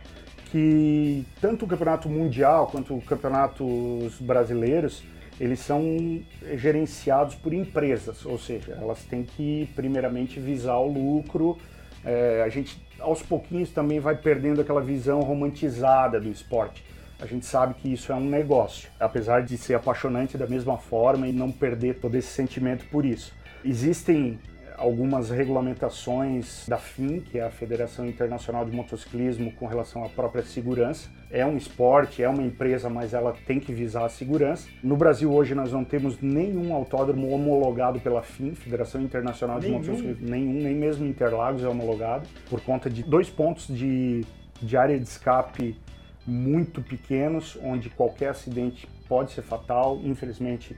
Speaker 1: que tanto o campeonato mundial quanto os campeonatos brasileiros eles são gerenciados por empresas, ou seja, elas têm que primeiramente visar o lucro. É, a gente aos pouquinhos também vai perdendo aquela visão romantizada do esporte. A gente sabe que isso é um negócio, apesar de ser apaixonante da mesma forma e não perder todo esse sentimento por isso. Existem algumas regulamentações da FIM, que é a Federação Internacional de Motociclismo, com relação à própria segurança. É um esporte, é uma empresa, mas ela tem que visar a segurança. No Brasil hoje nós não temos nenhum autódromo homologado pela FIM, Federação Internacional de
Speaker 3: Nenhum?
Speaker 1: Motociclismo, nenhum, nem mesmo Interlagos é homologado, por conta de dois pontos de, de área de escape muito pequenos, onde qualquer acidente pode ser fatal. Infelizmente,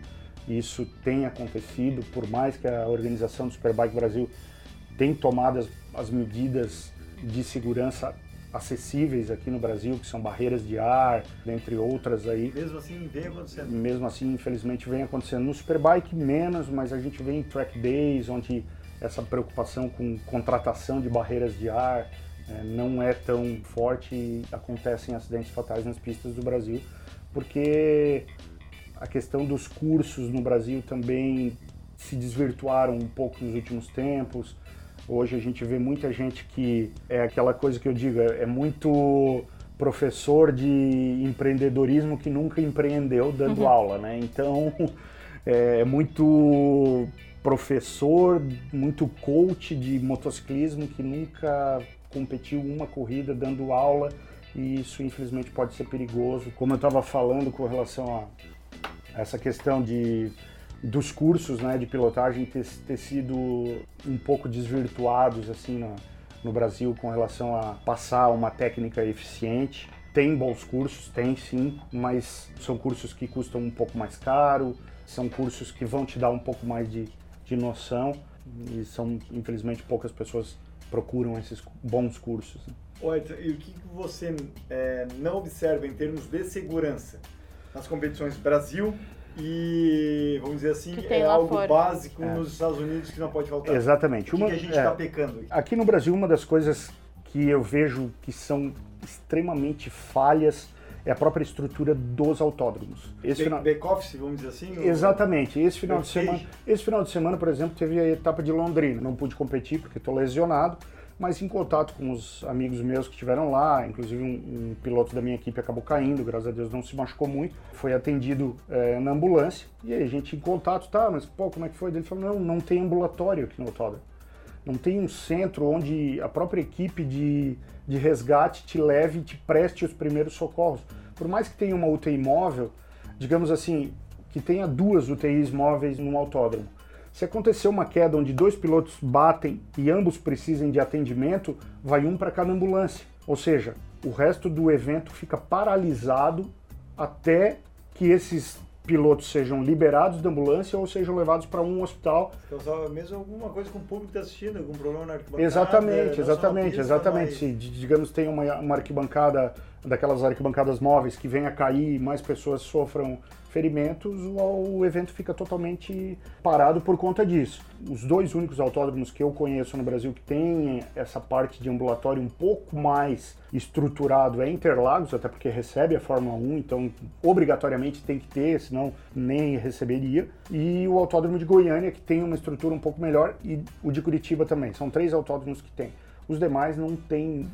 Speaker 1: isso tem acontecido, por mais que a organização do Superbike Brasil tenha tomado as, as medidas de segurança acessíveis aqui no Brasil, que são barreiras de ar, dentre outras aí.
Speaker 3: Mesmo assim, vem acontecendo.
Speaker 1: Mesmo assim, infelizmente, vem acontecendo no Superbike menos, mas a gente vê em track days, onde essa preocupação com contratação de barreiras de ar eh, não é tão forte e acontecem acidentes fatais nas pistas do Brasil, porque a questão dos cursos no Brasil também se desvirtuaram um pouco nos últimos tempos. Hoje a gente vê muita gente que é aquela coisa que eu digo, é é muito professor de empreendedorismo que nunca empreendeu dando aula, né? Então (laughs) é muito professor, muito coach de motociclismo que nunca competiu uma corrida dando aula e isso infelizmente pode ser perigoso. Como eu estava falando com relação a essa questão de dos cursos né, de pilotagem ter, ter sido um pouco desvirtuados assim no, no Brasil com relação a passar uma técnica eficiente. Tem bons cursos, tem sim, mas são cursos que custam um pouco mais caro, são cursos que vão te dar um pouco mais de, de noção e são, infelizmente, poucas pessoas procuram esses bons cursos. né?
Speaker 3: E o que que você é, não observa em termos de segurança nas competições Brasil e, vamos dizer assim, é algo
Speaker 2: fora.
Speaker 3: básico nos Estados Unidos que não pode faltar?
Speaker 1: Exatamente.
Speaker 3: O que,
Speaker 1: Uma-
Speaker 3: que a gente
Speaker 1: é,
Speaker 3: está pecando? aqui?
Speaker 1: Aqui no Brasil, uma das coisas que eu vejo que são extremamente falhas é a própria estrutura dos autódromos. Esse final...
Speaker 3: Back-office, vamos dizer assim?
Speaker 1: Exatamente. Esse final, de semana, esse final de semana, por exemplo, teve a etapa de Londrina. Não pude competir porque estou lesionado, mas em contato com os amigos meus que estiveram lá, inclusive um, um piloto da minha equipe acabou caindo, graças a Deus não se machucou muito, foi atendido eh, na ambulância. E aí a gente em contato, tá, mas pô, como é que foi? Ele falou, não, não tem ambulatório aqui no autódromo. Não tem um centro onde a própria equipe de, de resgate te leve e te preste os primeiros socorros. Por mais que tenha uma UTI móvel, digamos assim, que tenha duas UTIs móveis num autódromo. Se acontecer uma queda onde dois pilotos batem e ambos precisem de atendimento, vai um para cada ambulância. Ou seja, o resto do evento fica paralisado até que esses pilotos sejam liberados da ambulância ou sejam levados para um hospital
Speaker 3: Causar mesmo alguma coisa com o público que está assistindo, algum problema na arquibancada.
Speaker 1: Exatamente, exatamente,
Speaker 3: pista,
Speaker 1: exatamente.
Speaker 3: mas-
Speaker 1: Se, di- digamos, tem uma, uma arquibancada, daquelas arquibancadas móveis que venha a cair e mais pessoas sofram ferimentos, o, evento fica totalmente parado por conta disso. Os dois únicos autódromos que eu conheço no Brasil que têm essa parte de ambulatório um pouco mais estruturado é Interlagos, até porque recebe a Fórmula 1, então obrigatoriamente tem que ter, senão nem receberia. E o autódromo de Goiânia, que tem uma estrutura um pouco melhor, e o de Curitiba também. São três autódromos que tem. Os demais não têm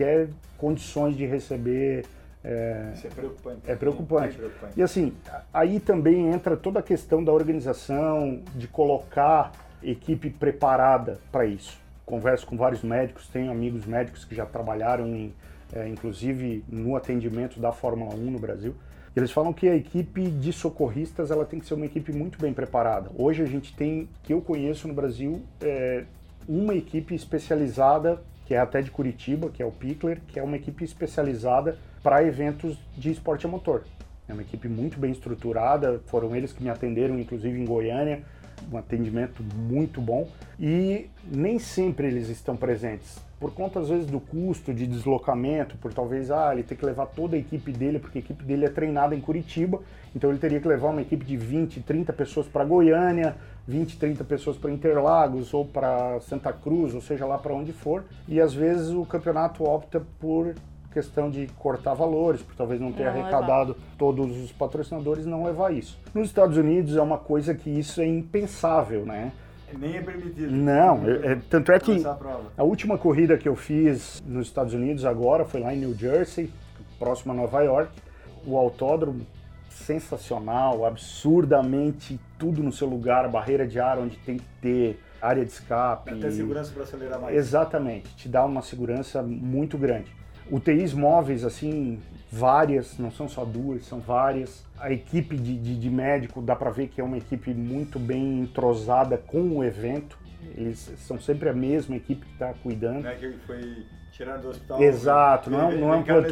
Speaker 1: sequer condições de receber. é,
Speaker 3: Isso é preocupante.
Speaker 1: é preocupante.
Speaker 3: Bem preocupante.
Speaker 1: E assim, aí também entra toda a questão da organização, de colocar equipe preparada para isso. Converso com vários médicos, tenho amigos médicos que já trabalharam em, eh, inclusive no atendimento da Fórmula 1 no Brasil. Eles falam que a equipe de socorristas ela tem que ser uma equipe muito bem preparada. Hoje a gente tem, que eu conheço no Brasil, eh, uma equipe especializada, que é até de Curitiba, que é o Pickler, que é uma equipe especializada para eventos de esporte a motor. É uma equipe muito bem estruturada, foram eles que me atenderam, inclusive em Goiânia, um atendimento muito bom. E nem sempre eles estão presentes, por conta às vezes do custo de deslocamento, por talvez ah, ele ter que levar toda a equipe dele, porque a equipe dele é treinada em Curitiba, então ele teria que levar uma equipe de 20, 30 pessoas para Goiânia, 20, 30 pessoas para Interlagos ou para Santa Cruz, ou seja lá para onde for. E às vezes o campeonato opta por questão de cortar valores, por talvez não ter
Speaker 2: Não
Speaker 1: arrecadado todos os patrocinadores, não levar isso. Nos Estados Unidos é uma coisa que isso é impensável, né?
Speaker 3: Nem é permitido.
Speaker 1: Não, é- é- tanto é que
Speaker 3: a
Speaker 1: a última corrida que eu fiz nos Estados Unidos agora foi lá em New Jersey, próximo a Nova York. O autódromo sensacional, absurdamente tudo no seu lugar, a barreira de ar onde tem que ter, área de escape.
Speaker 3: Até segurança para acelerar mais.
Speaker 1: Exatamente, te dá uma segurança muito grande. UTIs móveis, assim, várias, não são só duas, são várias. A equipe de, de, de médico dá para ver que é uma equipe muito bem entrosada com o evento. Eles são sempre a mesma equipe que está cuidando.
Speaker 3: Não é que ele foi tirado do hospital.
Speaker 1: Exato, não, é- não é um
Speaker 3: trabalhar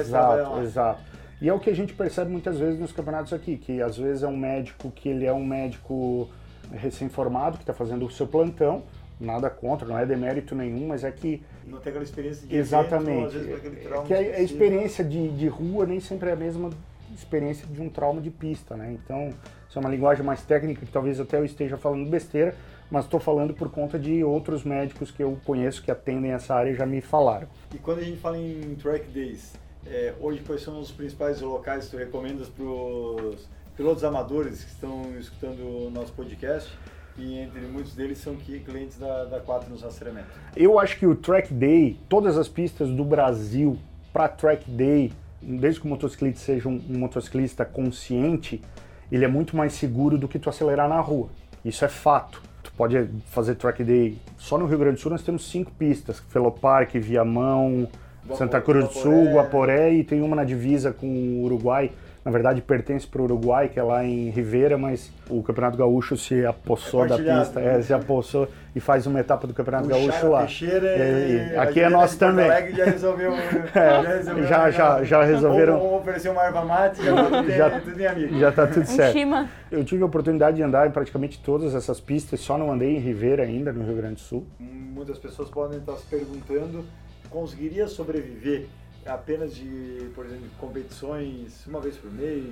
Speaker 1: Exato, exato. E é o que a gente percebe muitas vezes nos campeonatos aqui, que às vezes é um médico que ele é um médico recém-formado, que está fazendo o seu plantão, nada contra, não é demérito nenhum, mas é que
Speaker 3: Não tem aquela experiência de
Speaker 1: Exatamente.
Speaker 3: evento, às vezes, trauma
Speaker 1: que a, a experiência de, de rua nem sempre é a mesma experiência de um trauma de pista, né? Então, isso é uma linguagem mais técnica que talvez até eu esteja falando besteira, mas estou falando por conta de outros médicos que eu conheço que atendem essa área e já me falaram.
Speaker 3: E quando a gente fala em track days, é, hoje quais são os principais locais que tu recomendas para os pilotos amadores que estão escutando o nosso podcast? E entre muitos deles são clientes da, da 4 nos rastreamento.
Speaker 1: Eu acho que o Track Day, todas as pistas do Brasil para Track Day, desde que o motociclista seja um, um motociclista consciente, ele é muito mais seguro do que tu acelerar na rua. Isso é fato. Tu pode fazer Track Day. Só no Rio Grande do Sul nós temos cinco pistas: Feloparque, Viamão, Santa Cruz do Sul,
Speaker 3: Guaporé.
Speaker 1: E tem uma na divisa com o Uruguai. Na verdade pertence para o Uruguai, que é lá em Ribeira, mas o Campeonato Gaúcho se apossou
Speaker 3: É
Speaker 1: da pista,
Speaker 3: né?
Speaker 1: é, se apossou e faz uma etapa do Campeonato Gaúcho lá.
Speaker 3: Teixeira
Speaker 1: É,
Speaker 3: e
Speaker 1: e aqui é nosso
Speaker 3: de Porto
Speaker 1: também.
Speaker 3: Já resolveu. (laughs)
Speaker 1: É,
Speaker 3: resolveu
Speaker 1: já- já- já resolveram.
Speaker 3: Vamos oferecer uma erva mate, já tá tudo,
Speaker 1: Já-
Speaker 3: em- tudo em amigo.
Speaker 1: Já tá tudo certo. Eu tive a oportunidade de andar em praticamente todas essas pistas, só não andei em Ribeira ainda, no Rio Grande do Sul.
Speaker 3: Muitas pessoas podem estar se perguntando, conseguiria sobreviver apenas de, por exemplo, competições uma vez por mês,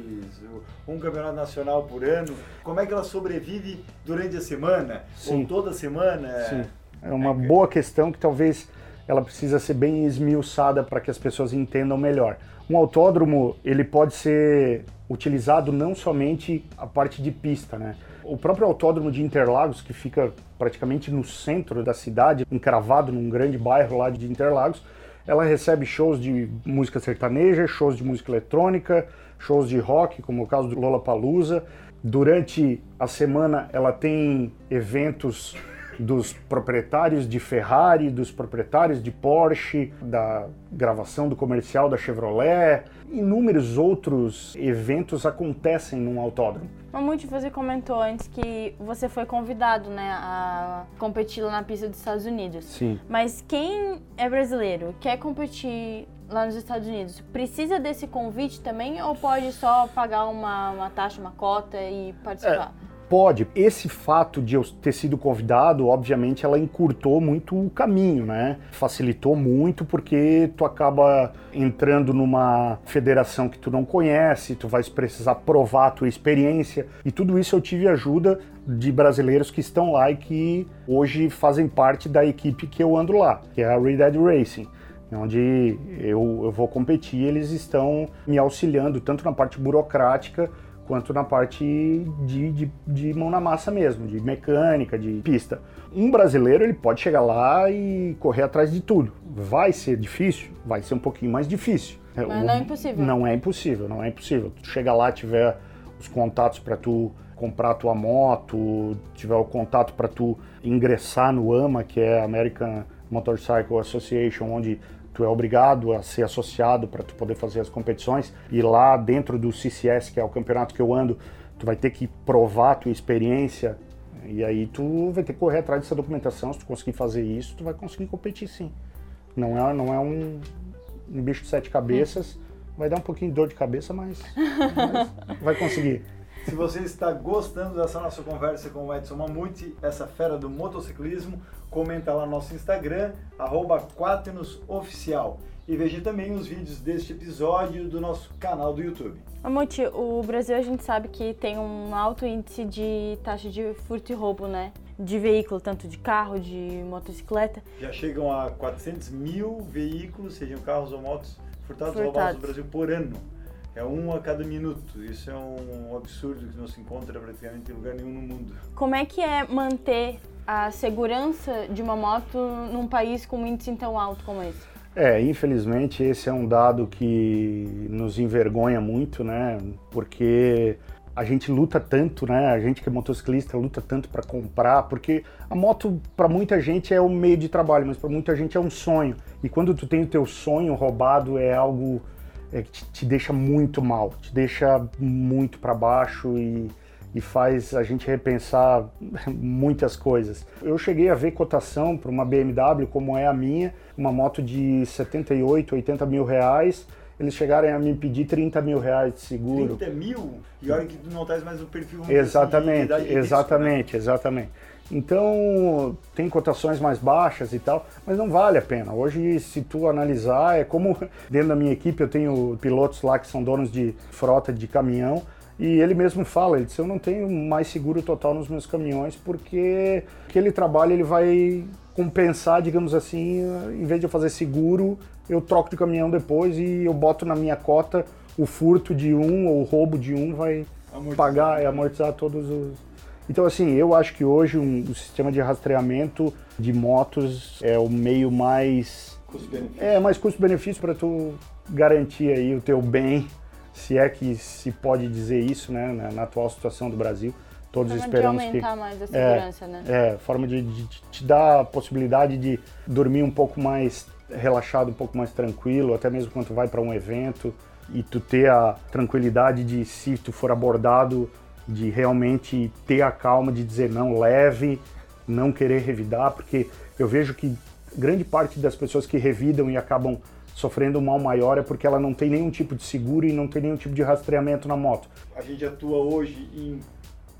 Speaker 3: um campeonato nacional por ano? Como é que ela sobrevive durante a semana?
Speaker 1: Sim.
Speaker 3: Ou toda semana?
Speaker 1: Sim. É uma boa questão que talvez ela precisa ser bem esmiuçada para que as pessoas entendam melhor. Um autódromo, ele pode ser utilizado não somente a parte de pista, né? O próprio autódromo de Interlagos, que fica praticamente no centro da cidade, encravado num grande bairro lá de Interlagos, ela recebe shows de música sertaneja, shows de música eletrônica, shows de rock, como o caso do Lollapalooza. Durante a semana ela tem eventos dos proprietários de Ferrari, dos proprietários de Porsche, da gravação do comercial da Chevrolet. Inúmeros outros eventos acontecem num autódromo.
Speaker 2: Mamute, você comentou antes que você foi convidado, né, a competir lá na pista dos Estados Unidos.
Speaker 1: Sim.
Speaker 2: Mas quem é brasileiro, quer competir lá nos Estados Unidos, precisa desse convite também ou pode só pagar uma, uma taxa, uma cota e participar?
Speaker 1: Pode. Esse fato de eu ter sido convidado, obviamente, ela encurtou muito o caminho, né? Facilitou muito porque tu acaba entrando numa federação que tu não conhece, tu vais precisar provar a tua experiência e tudo isso eu tive ajuda de brasileiros que estão lá e que hoje fazem parte da equipe que eu ando lá, que é a Red Dead Racing onde eu, eu vou competir, eles estão me auxiliando tanto na parte burocrática quanto na parte de, de, de mão na massa mesmo, de mecânica, de pista. Um brasileiro ele pode chegar lá e correr atrás de tudo. Vai ser difícil? Vai ser um pouquinho mais difícil.
Speaker 2: Mas
Speaker 1: O-
Speaker 2: não é impossível.
Speaker 1: Não é impossível, não é impossível. Tu chega lá, tiver os contatos para tu comprar a tua moto, tiver o contato para tu ingressar no AMA, que é a American Motorcycle Association, onde tu é obrigado a ser associado para tu poder fazer as competições. E lá dentro do CCS, que é o campeonato que eu ando, tu vai ter que provar a tua experiência. E aí tu vai ter que correr atrás dessa documentação, se tu conseguir fazer isso, tu vai conseguir competir sim. Não é, não é um, um bicho de sete cabeças, vai dar um pouquinho de dor de cabeça, mas, mas vai conseguir.
Speaker 3: Se você está gostando dessa nossa conversa com o Edson Mamute, essa fera do motociclismo, comenta lá no nosso Instagram, arroba Quaternosoficial. E veja também os vídeos deste episódio do nosso canal do YouTube.
Speaker 2: Mamute, o Brasil a gente sabe que tem um alto índice de taxa de furto e roubo, né? De veículo, tanto de carro, de motocicleta.
Speaker 3: Já chegam a 400 mil veículos, sejam carros ou motos, furtados ou
Speaker 2: Furtados.
Speaker 3: roubados no Brasil por ano. É um a cada minuto. Isso é um absurdo que não se encontra praticamente em lugar nenhum no mundo.
Speaker 2: Como é que é manter a segurança de uma moto num país com um índice tão alto como esse?
Speaker 1: É, infelizmente esse é um dado que nos envergonha muito, né? Porque a gente luta tanto, né? A gente que é motociclista luta tanto para comprar, porque a moto para muita gente é um meio de trabalho, mas para muita gente é um sonho. E quando tu tem o teu sonho roubado é algo é, que te, te deixa muito mal, te deixa muito para baixo e, e faz a gente repensar (laughs) muitas coisas. Eu cheguei a ver cotação para uma BMW como é a minha, uma moto de 78, 80 mil reais eles chegarem a me pedir 30 mil reais de seguro.
Speaker 3: 30 mil? E olha que tu não traz mais o perfil.
Speaker 1: Exatamente, assim, exatamente, risco, né? exatamente. Então, tem cotações mais baixas e tal, mas não vale a pena. Hoje, se tu analisar, é como (laughs) dentro da minha equipe eu tenho pilotos lá que são donos de frota de caminhão, e ele mesmo fala, ele disse, eu não tenho mais seguro total nos meus caminhões porque aquele trabalho ele vai compensar, digamos assim, em vez de eu fazer seguro, eu troco de caminhão depois e eu boto na minha cota o furto de um ou o roubo de um vai amortizar. pagar e amortizar todos os. Então, assim, eu acho que hoje um, o sistema de rastreamento de motos é o meio mais.
Speaker 3: Custo-benefício.
Speaker 1: É, mais custo-benefício para tu garantir aí o teu bem, se é que se pode dizer isso, né, na, na atual situação do Brasil. Todos
Speaker 2: forma
Speaker 1: esperamos
Speaker 2: de aumentar
Speaker 1: que,
Speaker 2: mais a segurança,
Speaker 1: é,
Speaker 2: né?
Speaker 1: É, forma de, de, de te dar a possibilidade de dormir um pouco mais relaxado, um pouco mais tranquilo, até mesmo quando tu vai para um evento e tu ter a tranquilidade de se tu for abordado de realmente ter a calma de dizer não leve, não querer revidar, porque eu vejo que grande parte das pessoas que revidam e acabam sofrendo um mal maior é porque ela não tem nenhum tipo de seguro e não tem nenhum tipo de rastreamento na moto.
Speaker 3: A gente atua hoje em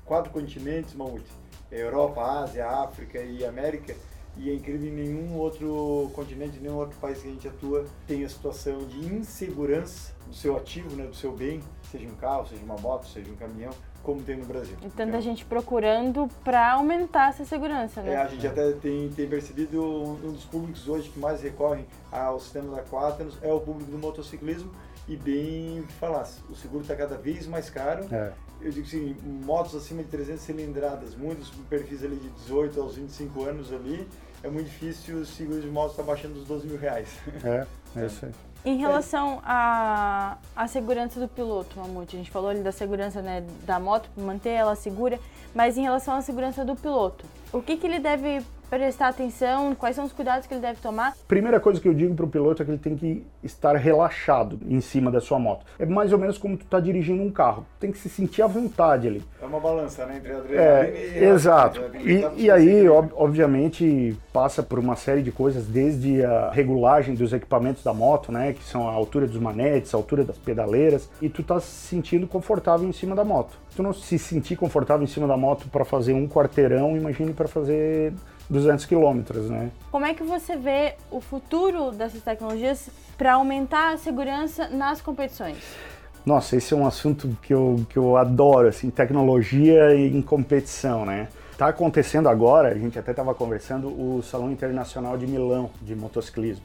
Speaker 3: quatro continentes, Mamute, Europa, Ásia, África e América, e é incrível em nenhum outro continente, nenhum outro país que a gente atua tem a situação de insegurança do seu ativo, né, do seu bem, seja um carro, seja uma moto, seja um caminhão, como tem no Brasil.
Speaker 2: E tanta então, gente procurando para aumentar essa segurança, né?
Speaker 3: É, a gente até tem, tem percebido um dos públicos hoje que mais recorrem ao sistema da Quaternos é o público do motociclismo e bem falasse, o seguro está cada vez mais caro.
Speaker 1: É.
Speaker 3: Eu digo assim, motos acima de 300 cilindradas, muitos com perfis ali de 18 aos 25 anos ali, é muito difícil o seguro de moto estar tá baixando dos 12 mil reais.
Speaker 1: É, (laughs) é isso aí.
Speaker 2: Em relação à, à segurança do piloto, Mamute, a gente falou ali da segurança né, da moto, manter ela segura, mas em relação à segurança do piloto, o que, que ele deve prestar atenção? Quais são os cuidados que ele deve tomar?
Speaker 1: Primeira coisa que eu digo para o piloto é que ele tem que estar relaxado em cima da sua moto. É mais ou menos como tu está dirigindo um carro. Tem que se sentir à vontade ali.
Speaker 3: É uma balança, né? Entre
Speaker 1: adrenalina é, e... Exato. E, e aí, ob obviamente, passa por uma série de coisas, desde a regulagem dos equipamentos da moto, né? Que são a altura dos manetes, a altura das pedaleiras. E tu tá se sentindo confortável em cima da moto. Se tu não se sentir confortável em cima da moto para fazer um quarteirão, imagine para fazer 200 quilômetros, né?
Speaker 2: Como é que você vê o futuro dessas tecnologias para aumentar a segurança nas competições?
Speaker 1: Nossa, esse é um assunto que eu, que eu adoro, assim, tecnologia em competição, né? Tá acontecendo agora, a gente até estava conversando, o Salão Internacional de Milão de Motociclismo.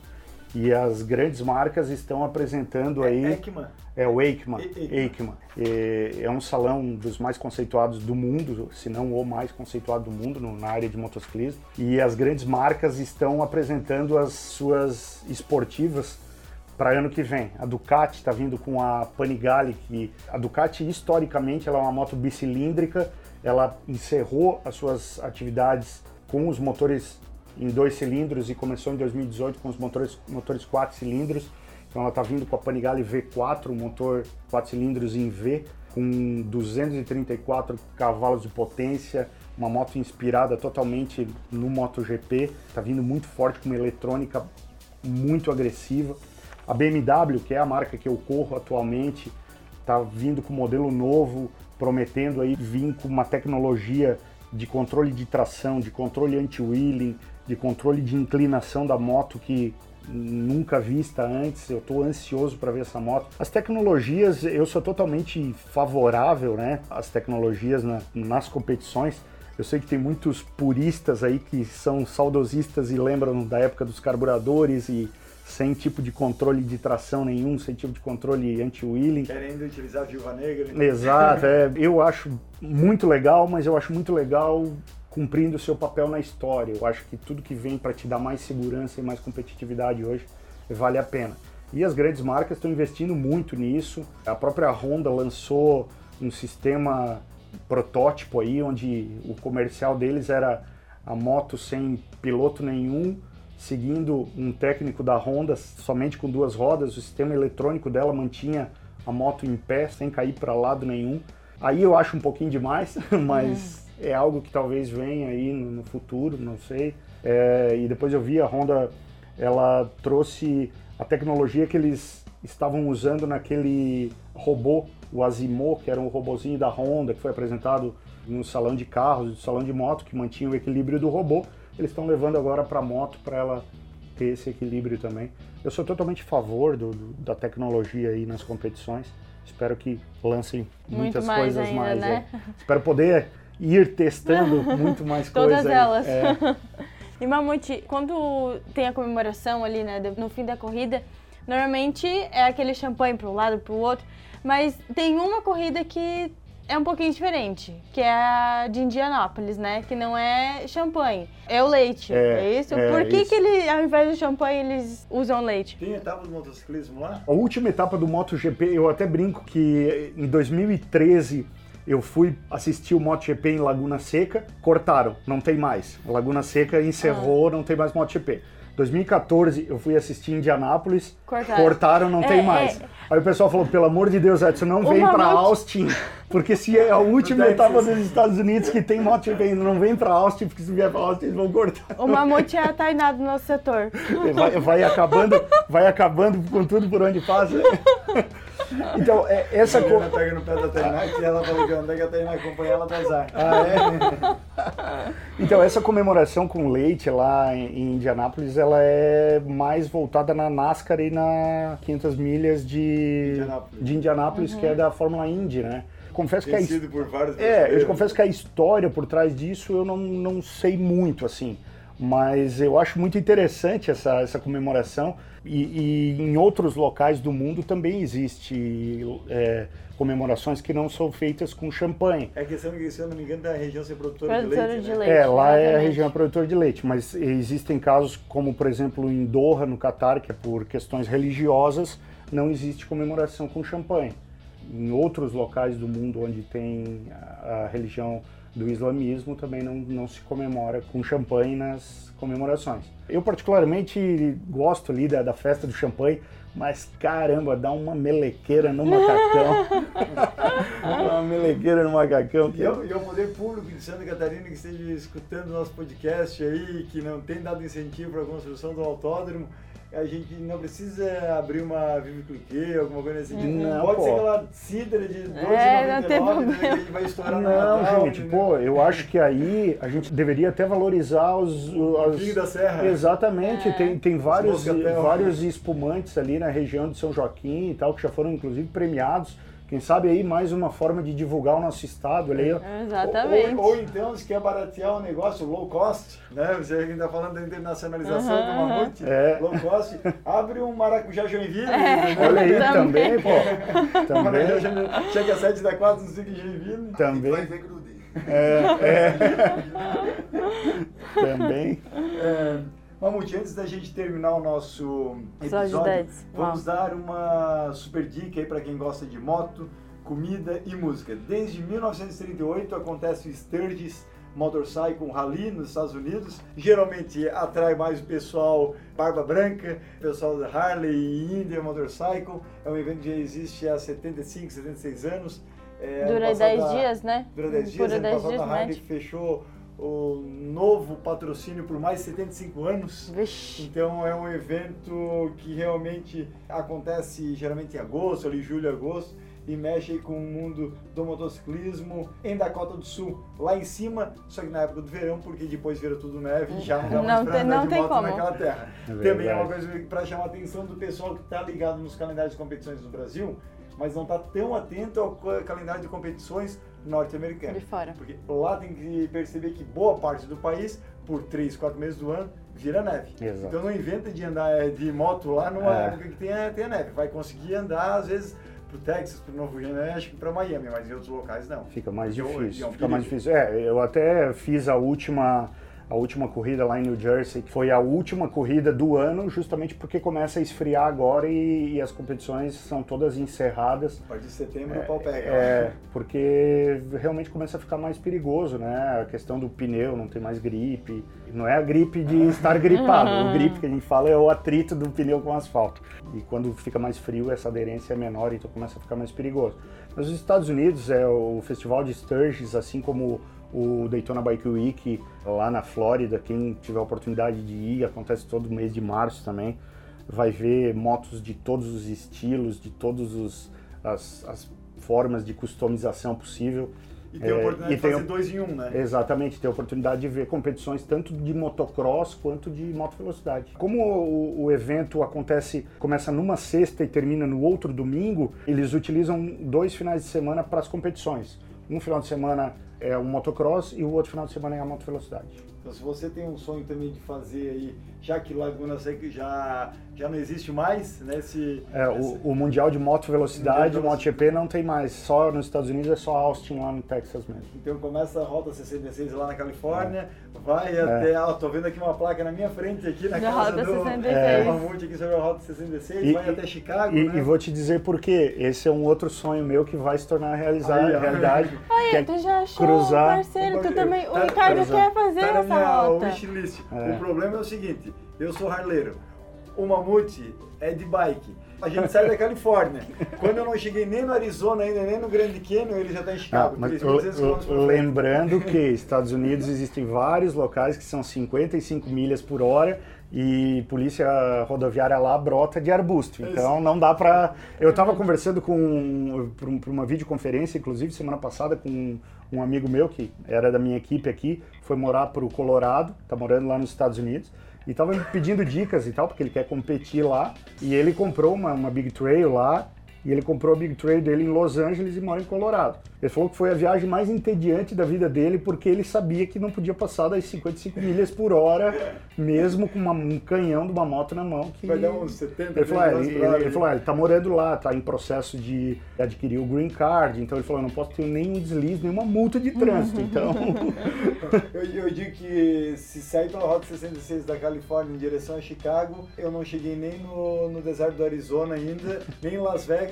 Speaker 1: E as grandes marcas estão apresentando
Speaker 3: é
Speaker 1: aí.
Speaker 3: Ekman.
Speaker 1: É o Eichmann. Eichmann. É, é um salão dos mais conceituados do mundo, se não o mais conceituado do mundo no, na área de motociclismo. E as grandes marcas estão apresentando as suas esportivas para ano que vem. A Ducati está vindo com a Panigale, que a Ducati historicamente ela é uma moto bicilíndrica. Ela encerrou as suas atividades com os motores em dois cilindros e começou em 2018 com os motores, motores quatro cilindros. Então ela está vindo com a Panigale V4, um motor quatro cilindros em V, com 234 cavalos de potência, uma moto inspirada totalmente no MotoGP, está vindo muito forte com uma eletrônica muito agressiva. A BMW, que é a marca que eu corro atualmente, está vindo com um modelo novo, prometendo aí vir com uma tecnologia de controle de tração, de controle anti-wheeling, de controle de inclinação da moto que nunca vista antes. Eu estou ansioso para ver essa moto. As tecnologias, eu sou totalmente favorável, né? As tecnologias na, nas competições. Eu sei que tem muitos puristas aí que são saudosistas e lembram da época dos carburadores e sem tipo de controle de tração nenhum, sem tipo de controle anti-wheeling.
Speaker 3: Querendo utilizar a viúva negra. Né?
Speaker 1: Exato, é, eu acho muito legal, mas eu acho muito legal cumprindo o seu papel na história. Eu acho que tudo que vem para te dar mais segurança e mais competitividade hoje vale a pena. E as grandes marcas estão investindo muito nisso. A própria Honda lançou um sistema protótipo aí, onde o comercial deles era a moto sem piloto nenhum, seguindo um técnico da Honda somente com duas rodas, o sistema eletrônico dela mantinha a moto em pé sem cair para lado nenhum. Aí eu acho um pouquinho demais, (laughs) mas é, algo que talvez venha aí no, no futuro, não sei. É, e depois eu vi a Honda, ela trouxe a tecnologia que eles estavam usando naquele robô, o Asimo, que era um robozinho da Honda, que foi apresentado no salão de carros, no salão de moto, que mantinha o equilíbrio do robô. Eles estão levando agora para a moto para ela ter esse equilíbrio também. Eu sou totalmente a favor do, do, da tecnologia aí nas competições. Espero que lancem muitas
Speaker 2: mais
Speaker 1: coisas
Speaker 2: ainda,
Speaker 1: mais.
Speaker 2: né?
Speaker 1: é. Espero poder ir testando (laughs) muito mais
Speaker 2: Todas
Speaker 1: coisas. aí.
Speaker 2: elas.
Speaker 1: É. (laughs)
Speaker 2: E Mamute, quando tem a comemoração ali, né, no fim da corrida, normalmente é aquele champanhe para um lado, para o outro, mas tem uma corrida que é um pouquinho diferente, que é a de Indianápolis, né, que não é champanhe, é o leite,
Speaker 1: É,
Speaker 2: é, isso?
Speaker 1: é
Speaker 2: Por que
Speaker 1: isso.
Speaker 2: que ele, ao invés de champanhe, eles usam leite?
Speaker 3: Tem etapa do motociclismo lá?
Speaker 1: A última etapa do MotoGP, eu até brinco que em 2013 eu fui assistir o MotoGP em Laguna Seca, cortaram, não tem mais. A Laguna Seca encerrou, não tem mais MotoGP. 2014 eu fui assistir em Indianápolis,
Speaker 2: Cortaram.
Speaker 1: não
Speaker 2: É,
Speaker 1: tem mais.
Speaker 2: é.
Speaker 1: Aí o pessoal falou, pelo amor de Deus, Edson, não vem pra
Speaker 2: Mamute-
Speaker 1: Austin, porque se é a última etapa dos Estados Unidos que tem MotoGP ainda, não vem pra Austin, porque se vier pra Austin eles vão cortar.
Speaker 2: O Mamute é a Tainá do nosso setor.
Speaker 1: Vai, vai acabando, vai acabando com tudo por onde passa. (laughs) (laughs) Então, é, essa
Speaker 3: A
Speaker 1: co-
Speaker 3: Juliana pega no pé da Tainá e ela falou que onde é que a Tainá acompanha ela azar.
Speaker 1: Ah, é? (laughs) Então, essa comemoração com leite lá em, em Indianápolis, ela é mais voltada na NASCAR e na 500 milhas de
Speaker 3: Indianápolis.
Speaker 1: de Indianápolis, que é da Fórmula Indy, né? Confesso que a,
Speaker 3: Tem por vários
Speaker 1: é, eu confesso que a história por trás disso eu não, não sei muito, assim. Mas eu acho muito interessante essa, essa comemoração. E, e em outros locais do mundo também existe é, comemorações que não são feitas com champanhe.
Speaker 3: É questão que, se eu não me engano, da região ser produtora de leite,
Speaker 2: de
Speaker 3: né?
Speaker 2: leite.
Speaker 1: É, lá é a
Speaker 2: exatamente.
Speaker 1: região produtora de leite, mas existem casos como, por exemplo, em Doha, no Catar, que é por questões religiosas, não existe comemoração com champanhe. Em outros locais do mundo onde tem a, a religião do islamismo, também não, não se comemora com champanhe nas comemorações. Eu particularmente gosto ali da, da festa do champanhe, mas caramba, dá uma melequeira no macacão. (laughs) uma melequeira no macacão.
Speaker 3: E
Speaker 1: Que
Speaker 3: eu, e ao poder público de Santa Catarina que esteja escutando nosso podcast aí, que não tem dado incentivo para a construção do autódromo, a gente não precisa abrir uma Vive Cliquet, alguma coisa assim.
Speaker 1: Não,
Speaker 3: Pode
Speaker 1: pô.
Speaker 3: ser aquela cidra de 12,99
Speaker 2: É, não tem
Speaker 3: né, que a gente vai estourar
Speaker 1: Não,
Speaker 3: Natal,
Speaker 1: gente,
Speaker 3: entendeu?
Speaker 1: pô, eu acho que aí a gente deveria até valorizar os. os
Speaker 3: Vinho da Serra.
Speaker 1: Exatamente,
Speaker 2: É.
Speaker 1: tem, tem vários, vários espumantes ali na região de São Joaquim e tal, que já foram inclusive premiados. Quem sabe aí mais uma forma de divulgar o nosso estado ali.
Speaker 2: Exatamente.
Speaker 3: Ou, ou então, se quer baratear o negócio, low cost, né? Você ainda está falando da internacionalização
Speaker 2: Aham,
Speaker 3: do mamute,
Speaker 1: É.
Speaker 3: low cost, abre um maracujá Joinville.
Speaker 2: É.
Speaker 3: entendeu?
Speaker 1: Olha aí,
Speaker 2: Também.
Speaker 1: também, pô. (laughs) Também.
Speaker 3: Chega a 7 da 4, não sei que Joinville.
Speaker 4: Vai
Speaker 1: Também.
Speaker 4: ver grude.
Speaker 1: É, é. (laughs) Também.
Speaker 3: É, Mamute, antes da gente terminar o nosso
Speaker 2: Episódio
Speaker 3: episódio,
Speaker 2: 10.
Speaker 3: vamos dar uma super dica aí para quem gosta de moto, comida e música. Desde 1938 acontece o Sturgis Motorcycle Rally nos Estados Unidos. Geralmente atrai mais o pessoal barba branca, pessoal da Harley e Indian Motorcycle. É um evento que já existe há 75, 76 anos. É,
Speaker 2: Dura
Speaker 3: passado
Speaker 2: 10
Speaker 3: a-
Speaker 2: dias, né?
Speaker 3: Dura 10 dias,
Speaker 2: Dura
Speaker 3: ano
Speaker 2: 10
Speaker 3: passado
Speaker 2: dias,
Speaker 3: a Harley
Speaker 2: médio.
Speaker 3: fechou o novo patrocínio por mais de 75 anos.
Speaker 2: Vixe.
Speaker 3: Então é um evento que realmente acontece geralmente em agosto, ali julho, agosto, e mexe aí com o mundo do motociclismo em Dakota do Sul, lá em cima, só que na época do verão, porque depois vira tudo neve e já não dá mais pra
Speaker 2: tem-
Speaker 3: andar
Speaker 2: não
Speaker 3: de
Speaker 2: tem
Speaker 3: moto
Speaker 2: como.
Speaker 3: naquela terra.
Speaker 1: É
Speaker 3: Também é uma coisa para chamar a atenção do pessoal que está ligado nos calendários de competições no Brasil, mas não está tão atento ao calendário de competições norte-americano.
Speaker 2: De fora.
Speaker 3: Porque lá tem que perceber que boa parte do país, por 3, 4 meses do ano, vira neve.
Speaker 1: Exato.
Speaker 3: Então não inventa de andar eh, de moto lá numa
Speaker 1: É.
Speaker 3: época que tenha, tenha neve. Vai conseguir andar, às vezes, pro Texas, pro Novo México, para Miami, mas em outros locais não.
Speaker 1: Fica mais
Speaker 3: Porque é
Speaker 1: difícil.
Speaker 3: é um
Speaker 1: Fica mais difícil. É, eu até fiz a última a última corrida lá em New Jersey, que foi a última corrida do ano, justamente porque começa a esfriar agora e, e as competições são todas encerradas.
Speaker 3: A partir de setembro o pau pega.
Speaker 1: É, porque realmente começa a ficar mais perigoso, né? A questão do pneu, não tem mais gripe. Não é a gripe de estar (laughs) gripado, o gripe que a gente fala é o atrito do pneu com o asfalto. E quando fica mais frio, essa aderência é menor, então começa a ficar mais perigoso. Nos Estados Unidos, é o Festival de Sturgis, assim como o Daytona Bike Week lá na Flórida, quem tiver a oportunidade de ir, acontece todo mês de março também, vai ver motos de todos os estilos, de todas as, as formas de customização possível.
Speaker 3: E tem a oportunidade é, de fazer dois em um, né?
Speaker 1: Exatamente, tem a oportunidade de ver competições tanto de motocross quanto de moto velocidade. Como o, o, evento acontece, começa numa sexta e termina no outro domingo, eles utilizam dois finais de semana para as competições. Um final de semana é o motocross e o outro final de semana é a moto velocidade.
Speaker 3: Então, se você tem um sonho também de fazer aí, já que Laguna Seca já, já não existe mais, né? Se,
Speaker 1: é, o, o, Mundial de Moto Velocidade, o MotoGP não tem mais. Só nos Estados Unidos é só Austin lá no Texas mesmo.
Speaker 3: Então começa a Rota 66 lá na Califórnia, é. vai é. até. Ó, tô vendo aqui uma placa na minha frente, aqui na
Speaker 2: da
Speaker 3: casa
Speaker 2: Rota
Speaker 3: do
Speaker 2: 66. É.
Speaker 3: Mamute aqui sobre a Rota 66, e, vai até Chicago.
Speaker 1: E,
Speaker 3: né?
Speaker 1: e vou te dizer por quê. Esse é um outro sonho meu que vai se tornar realizar, Aí, realidade.
Speaker 2: Olha, é tu já achou cruzar, parceiro, tu também. O tá, Ricardo tá, quer fazer tá essa rota.
Speaker 3: Wishlist. É. O problema é o seguinte: eu sou harleiro, o Mamute é de bike. A gente sai da (laughs) Califórnia. Quando eu não cheguei nem no Arizona ainda, nem no Grande Canyon, ele já está em Chicago. Ah, mas,
Speaker 1: lembrando (laughs) que Estados Unidos existem vários locais que são 55 milhas por hora e polícia rodoviária lá brota de arbusto. Então não dá para. Eu estava conversando com para uma videoconferência, inclusive semana passada, com um amigo meu que era da minha equipe aqui, foi morar para o Colorado, está morando lá nos Estados Unidos e estava me pedindo dicas e tal porque ele quer competir lá e ele comprou uma, uma Big Trail lá e ele comprou a Big Trail dele em Los Angeles e mora em Colorado. Ele falou que foi a viagem mais entediante da vida dele porque ele sabia que não podia passar das 55 milhas por hora, mesmo com uma, um canhão de uma moto na mão. Que...
Speaker 3: Vai dar uns 70
Speaker 1: Ele falou, é, ele, ele, ele, falou, é, ele tá morando lá, tá em processo de adquirir o green card, então ele falou, não posso ter nenhum deslize, nenhuma multa de trânsito, então... (laughs)
Speaker 3: eu, eu digo que se sair pela Rota 66 da Califórnia em direção a Chicago, eu não cheguei nem no, no deserto do Arizona ainda, nem em Las Vegas,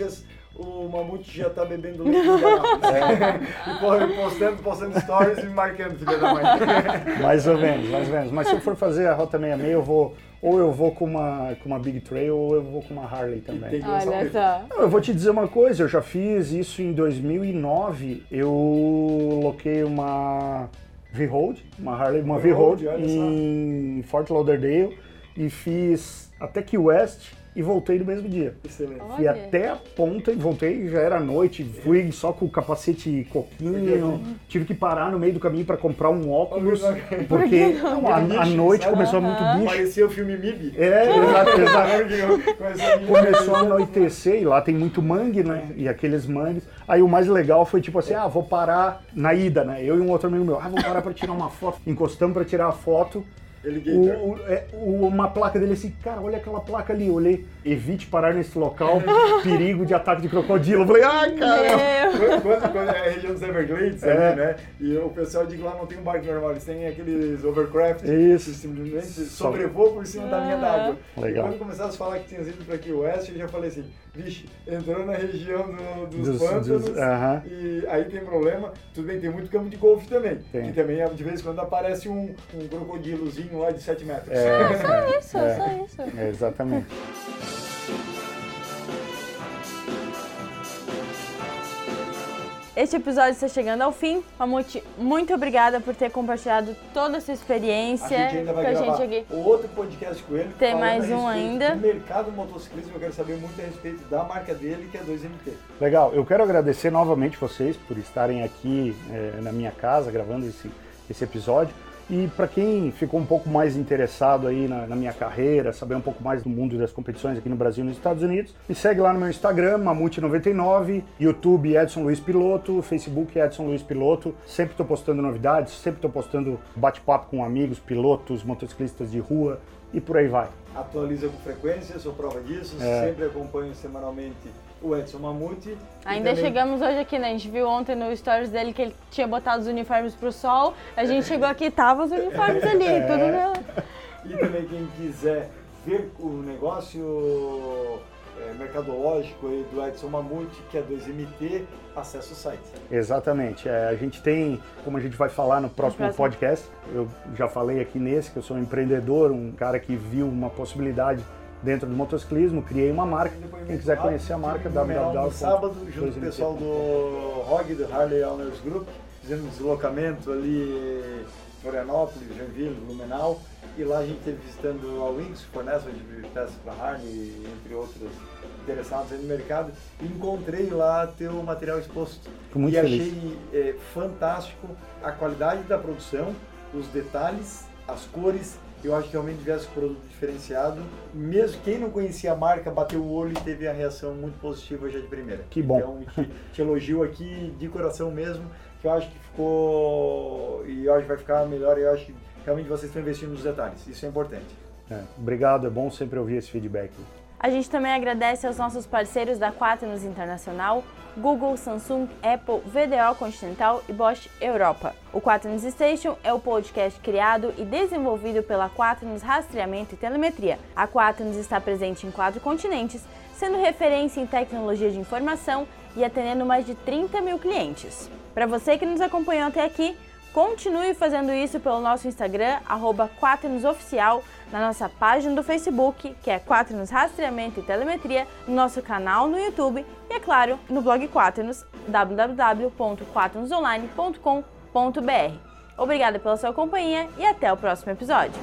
Speaker 3: o Mamute já tá bebendo (laughs) leite é. E porra, postando, postando stories e me marcando, filha da mãe. (laughs)
Speaker 1: mais ou menos, mais ou menos. Mas se eu for fazer a Rota 66, eu vou ou eu vou com uma, com uma Big Trail ou eu vou com uma Harley também.
Speaker 2: Olha só.
Speaker 1: Eu vou te dizer uma coisa, eu já fiz isso em 2009. Eu loquei uma V-Road, uma Harley, uma V-Road em Fort Lauderdale e fiz até Key West e voltei no mesmo dia.
Speaker 3: Excelente.
Speaker 1: Fui até a ponta e voltei, já era noite, fui só com o capacete coquinho, tive que parar no meio do caminho para comprar um óculos, porque a, a, noite começou muito bicho.
Speaker 3: Parecia o filme MIB.
Speaker 1: É, exato, exato. começou a anoitecer e lá tem muito mangue, né? E aqueles mangues. Aí o mais legal foi tipo assim, ah, vou parar na ida, né? Eu e um outro amigo meu, ah, vou parar para tirar uma foto. Encostamos para tirar a foto. O, o, é, o, uma placa dele assim, cara, olha aquela placa ali. Eu olhei, evite parar nesse local, (laughs) perigo de ataque de crocodilo. Eu falei, ai, cara. (laughs)
Speaker 3: Quando, quando é a região dos Everglades, é. ali, né? E o pessoal de lá não tem um barco normal, eles têm aqueles overcraft
Speaker 1: Isso.
Speaker 3: que simplesmente sobrevoam por cima da linha d'água.
Speaker 1: Legal.
Speaker 3: E quando começaram a falar que tinha ido para aqui o oeste, eu já falei assim, vixe, entrou na região do, dos, dos pântanos dos, uh -huh. e aí tem problema. Tudo bem, tem muito campo de golfe também. Tem. E também, de vez em quando, aparece um, um crocodilozinho lá de 7 metros.
Speaker 2: É, só isso, é, só isso.
Speaker 1: É, exatamente.
Speaker 2: Este episódio está chegando ao fim. Mamute, muito obrigada por ter compartilhado toda a sua experiência
Speaker 3: a gente ainda vai
Speaker 2: com a
Speaker 3: gravar
Speaker 2: gente aqui.
Speaker 3: Outro podcast com ele.
Speaker 2: Tem mais um ainda.
Speaker 3: Do mercado motociclismo, eu quero saber muito a respeito da marca dele, que é 2MT.
Speaker 1: Legal, eu quero agradecer novamente vocês por estarem aqui é, na minha casa gravando esse, esse episódio. E para quem ficou um pouco mais interessado aí na, na, minha carreira, saber um pouco mais do mundo das competições aqui no Brasil e nos Estados Unidos, me segue lá no meu Instagram, Mamute99, YouTube Edson Luiz Piloto, Facebook Edson Luiz Piloto. Sempre estou postando novidades, sempre estou postando bate-papo com amigos, pilotos, motociclistas de rua e por aí vai.
Speaker 3: Atualiza com frequência, sou prova disso, é. sempre acompanho semanalmente o Edson Mamute.
Speaker 2: Ainda também... chegamos hoje aqui, né? A gente viu ontem no stories dele que ele tinha botado os uniformes pro sol. A gente chegou aqui tava os uniformes (laughs) ali, é. tudo meu.
Speaker 3: E também quem quiser ver o negócio é, mercadológico aí do Edson Mamute, que é 2MT, acessa o site.
Speaker 1: Exatamente. É, a gente tem, como a gente vai falar no próximo podcast, eu já falei aqui nesse, que eu sou um empreendedor, um cara que viu uma possibilidade dentro do motociclismo, criei uma marca. Quem quiser conhecer a marca,
Speaker 3: www. sábado, junto com o pessoal do ROG, do Harley Owners Group, fizendo um deslocamento ali em Florianópolis, Joinville, Blumenau. E lá a gente esteve visitando a Wings, que fornece de peças para Harley, entre outros interessados no mercado. E encontrei lá teu material exposto.
Speaker 1: Muito
Speaker 3: e
Speaker 1: feliz.
Speaker 3: achei é, fantástico a qualidade da produção, os detalhes, as cores eu acho que realmente tivesse um produto diferenciado. Mesmo quem não conhecia a marca, bateu o olho e teve a reação muito positiva já de primeira.
Speaker 1: Que bom.
Speaker 3: Então, te, te elogio aqui de coração mesmo, que eu acho que ficou e eu acho que vai ficar melhor. E eu acho que realmente vocês estão investindo nos detalhes. Isso é importante.
Speaker 1: É, obrigado, é bom sempre ouvir esse feedback.
Speaker 2: A gente também agradece aos nossos parceiros da Quaternos Internacional, Google, Samsung, Apple, VDO Continental e Bosch Europa. O Quaternos Station é o podcast criado e desenvolvido pela Quaternos Rastreamento e Telemetria. A Quaternos está presente em quatro continentes, sendo referência em tecnologia de informação e atendendo mais de 30 mil clientes. Para você que nos acompanhou até aqui, Continue fazendo isso pelo nosso Instagram, arroba na nossa página do Facebook, que é Quaternos Rastreamento e Telemetria, no nosso canal no YouTube e, é claro, no blog Quaternos, www.quaternosonline.com.br. Obrigada pela sua companhia e até o próximo episódio.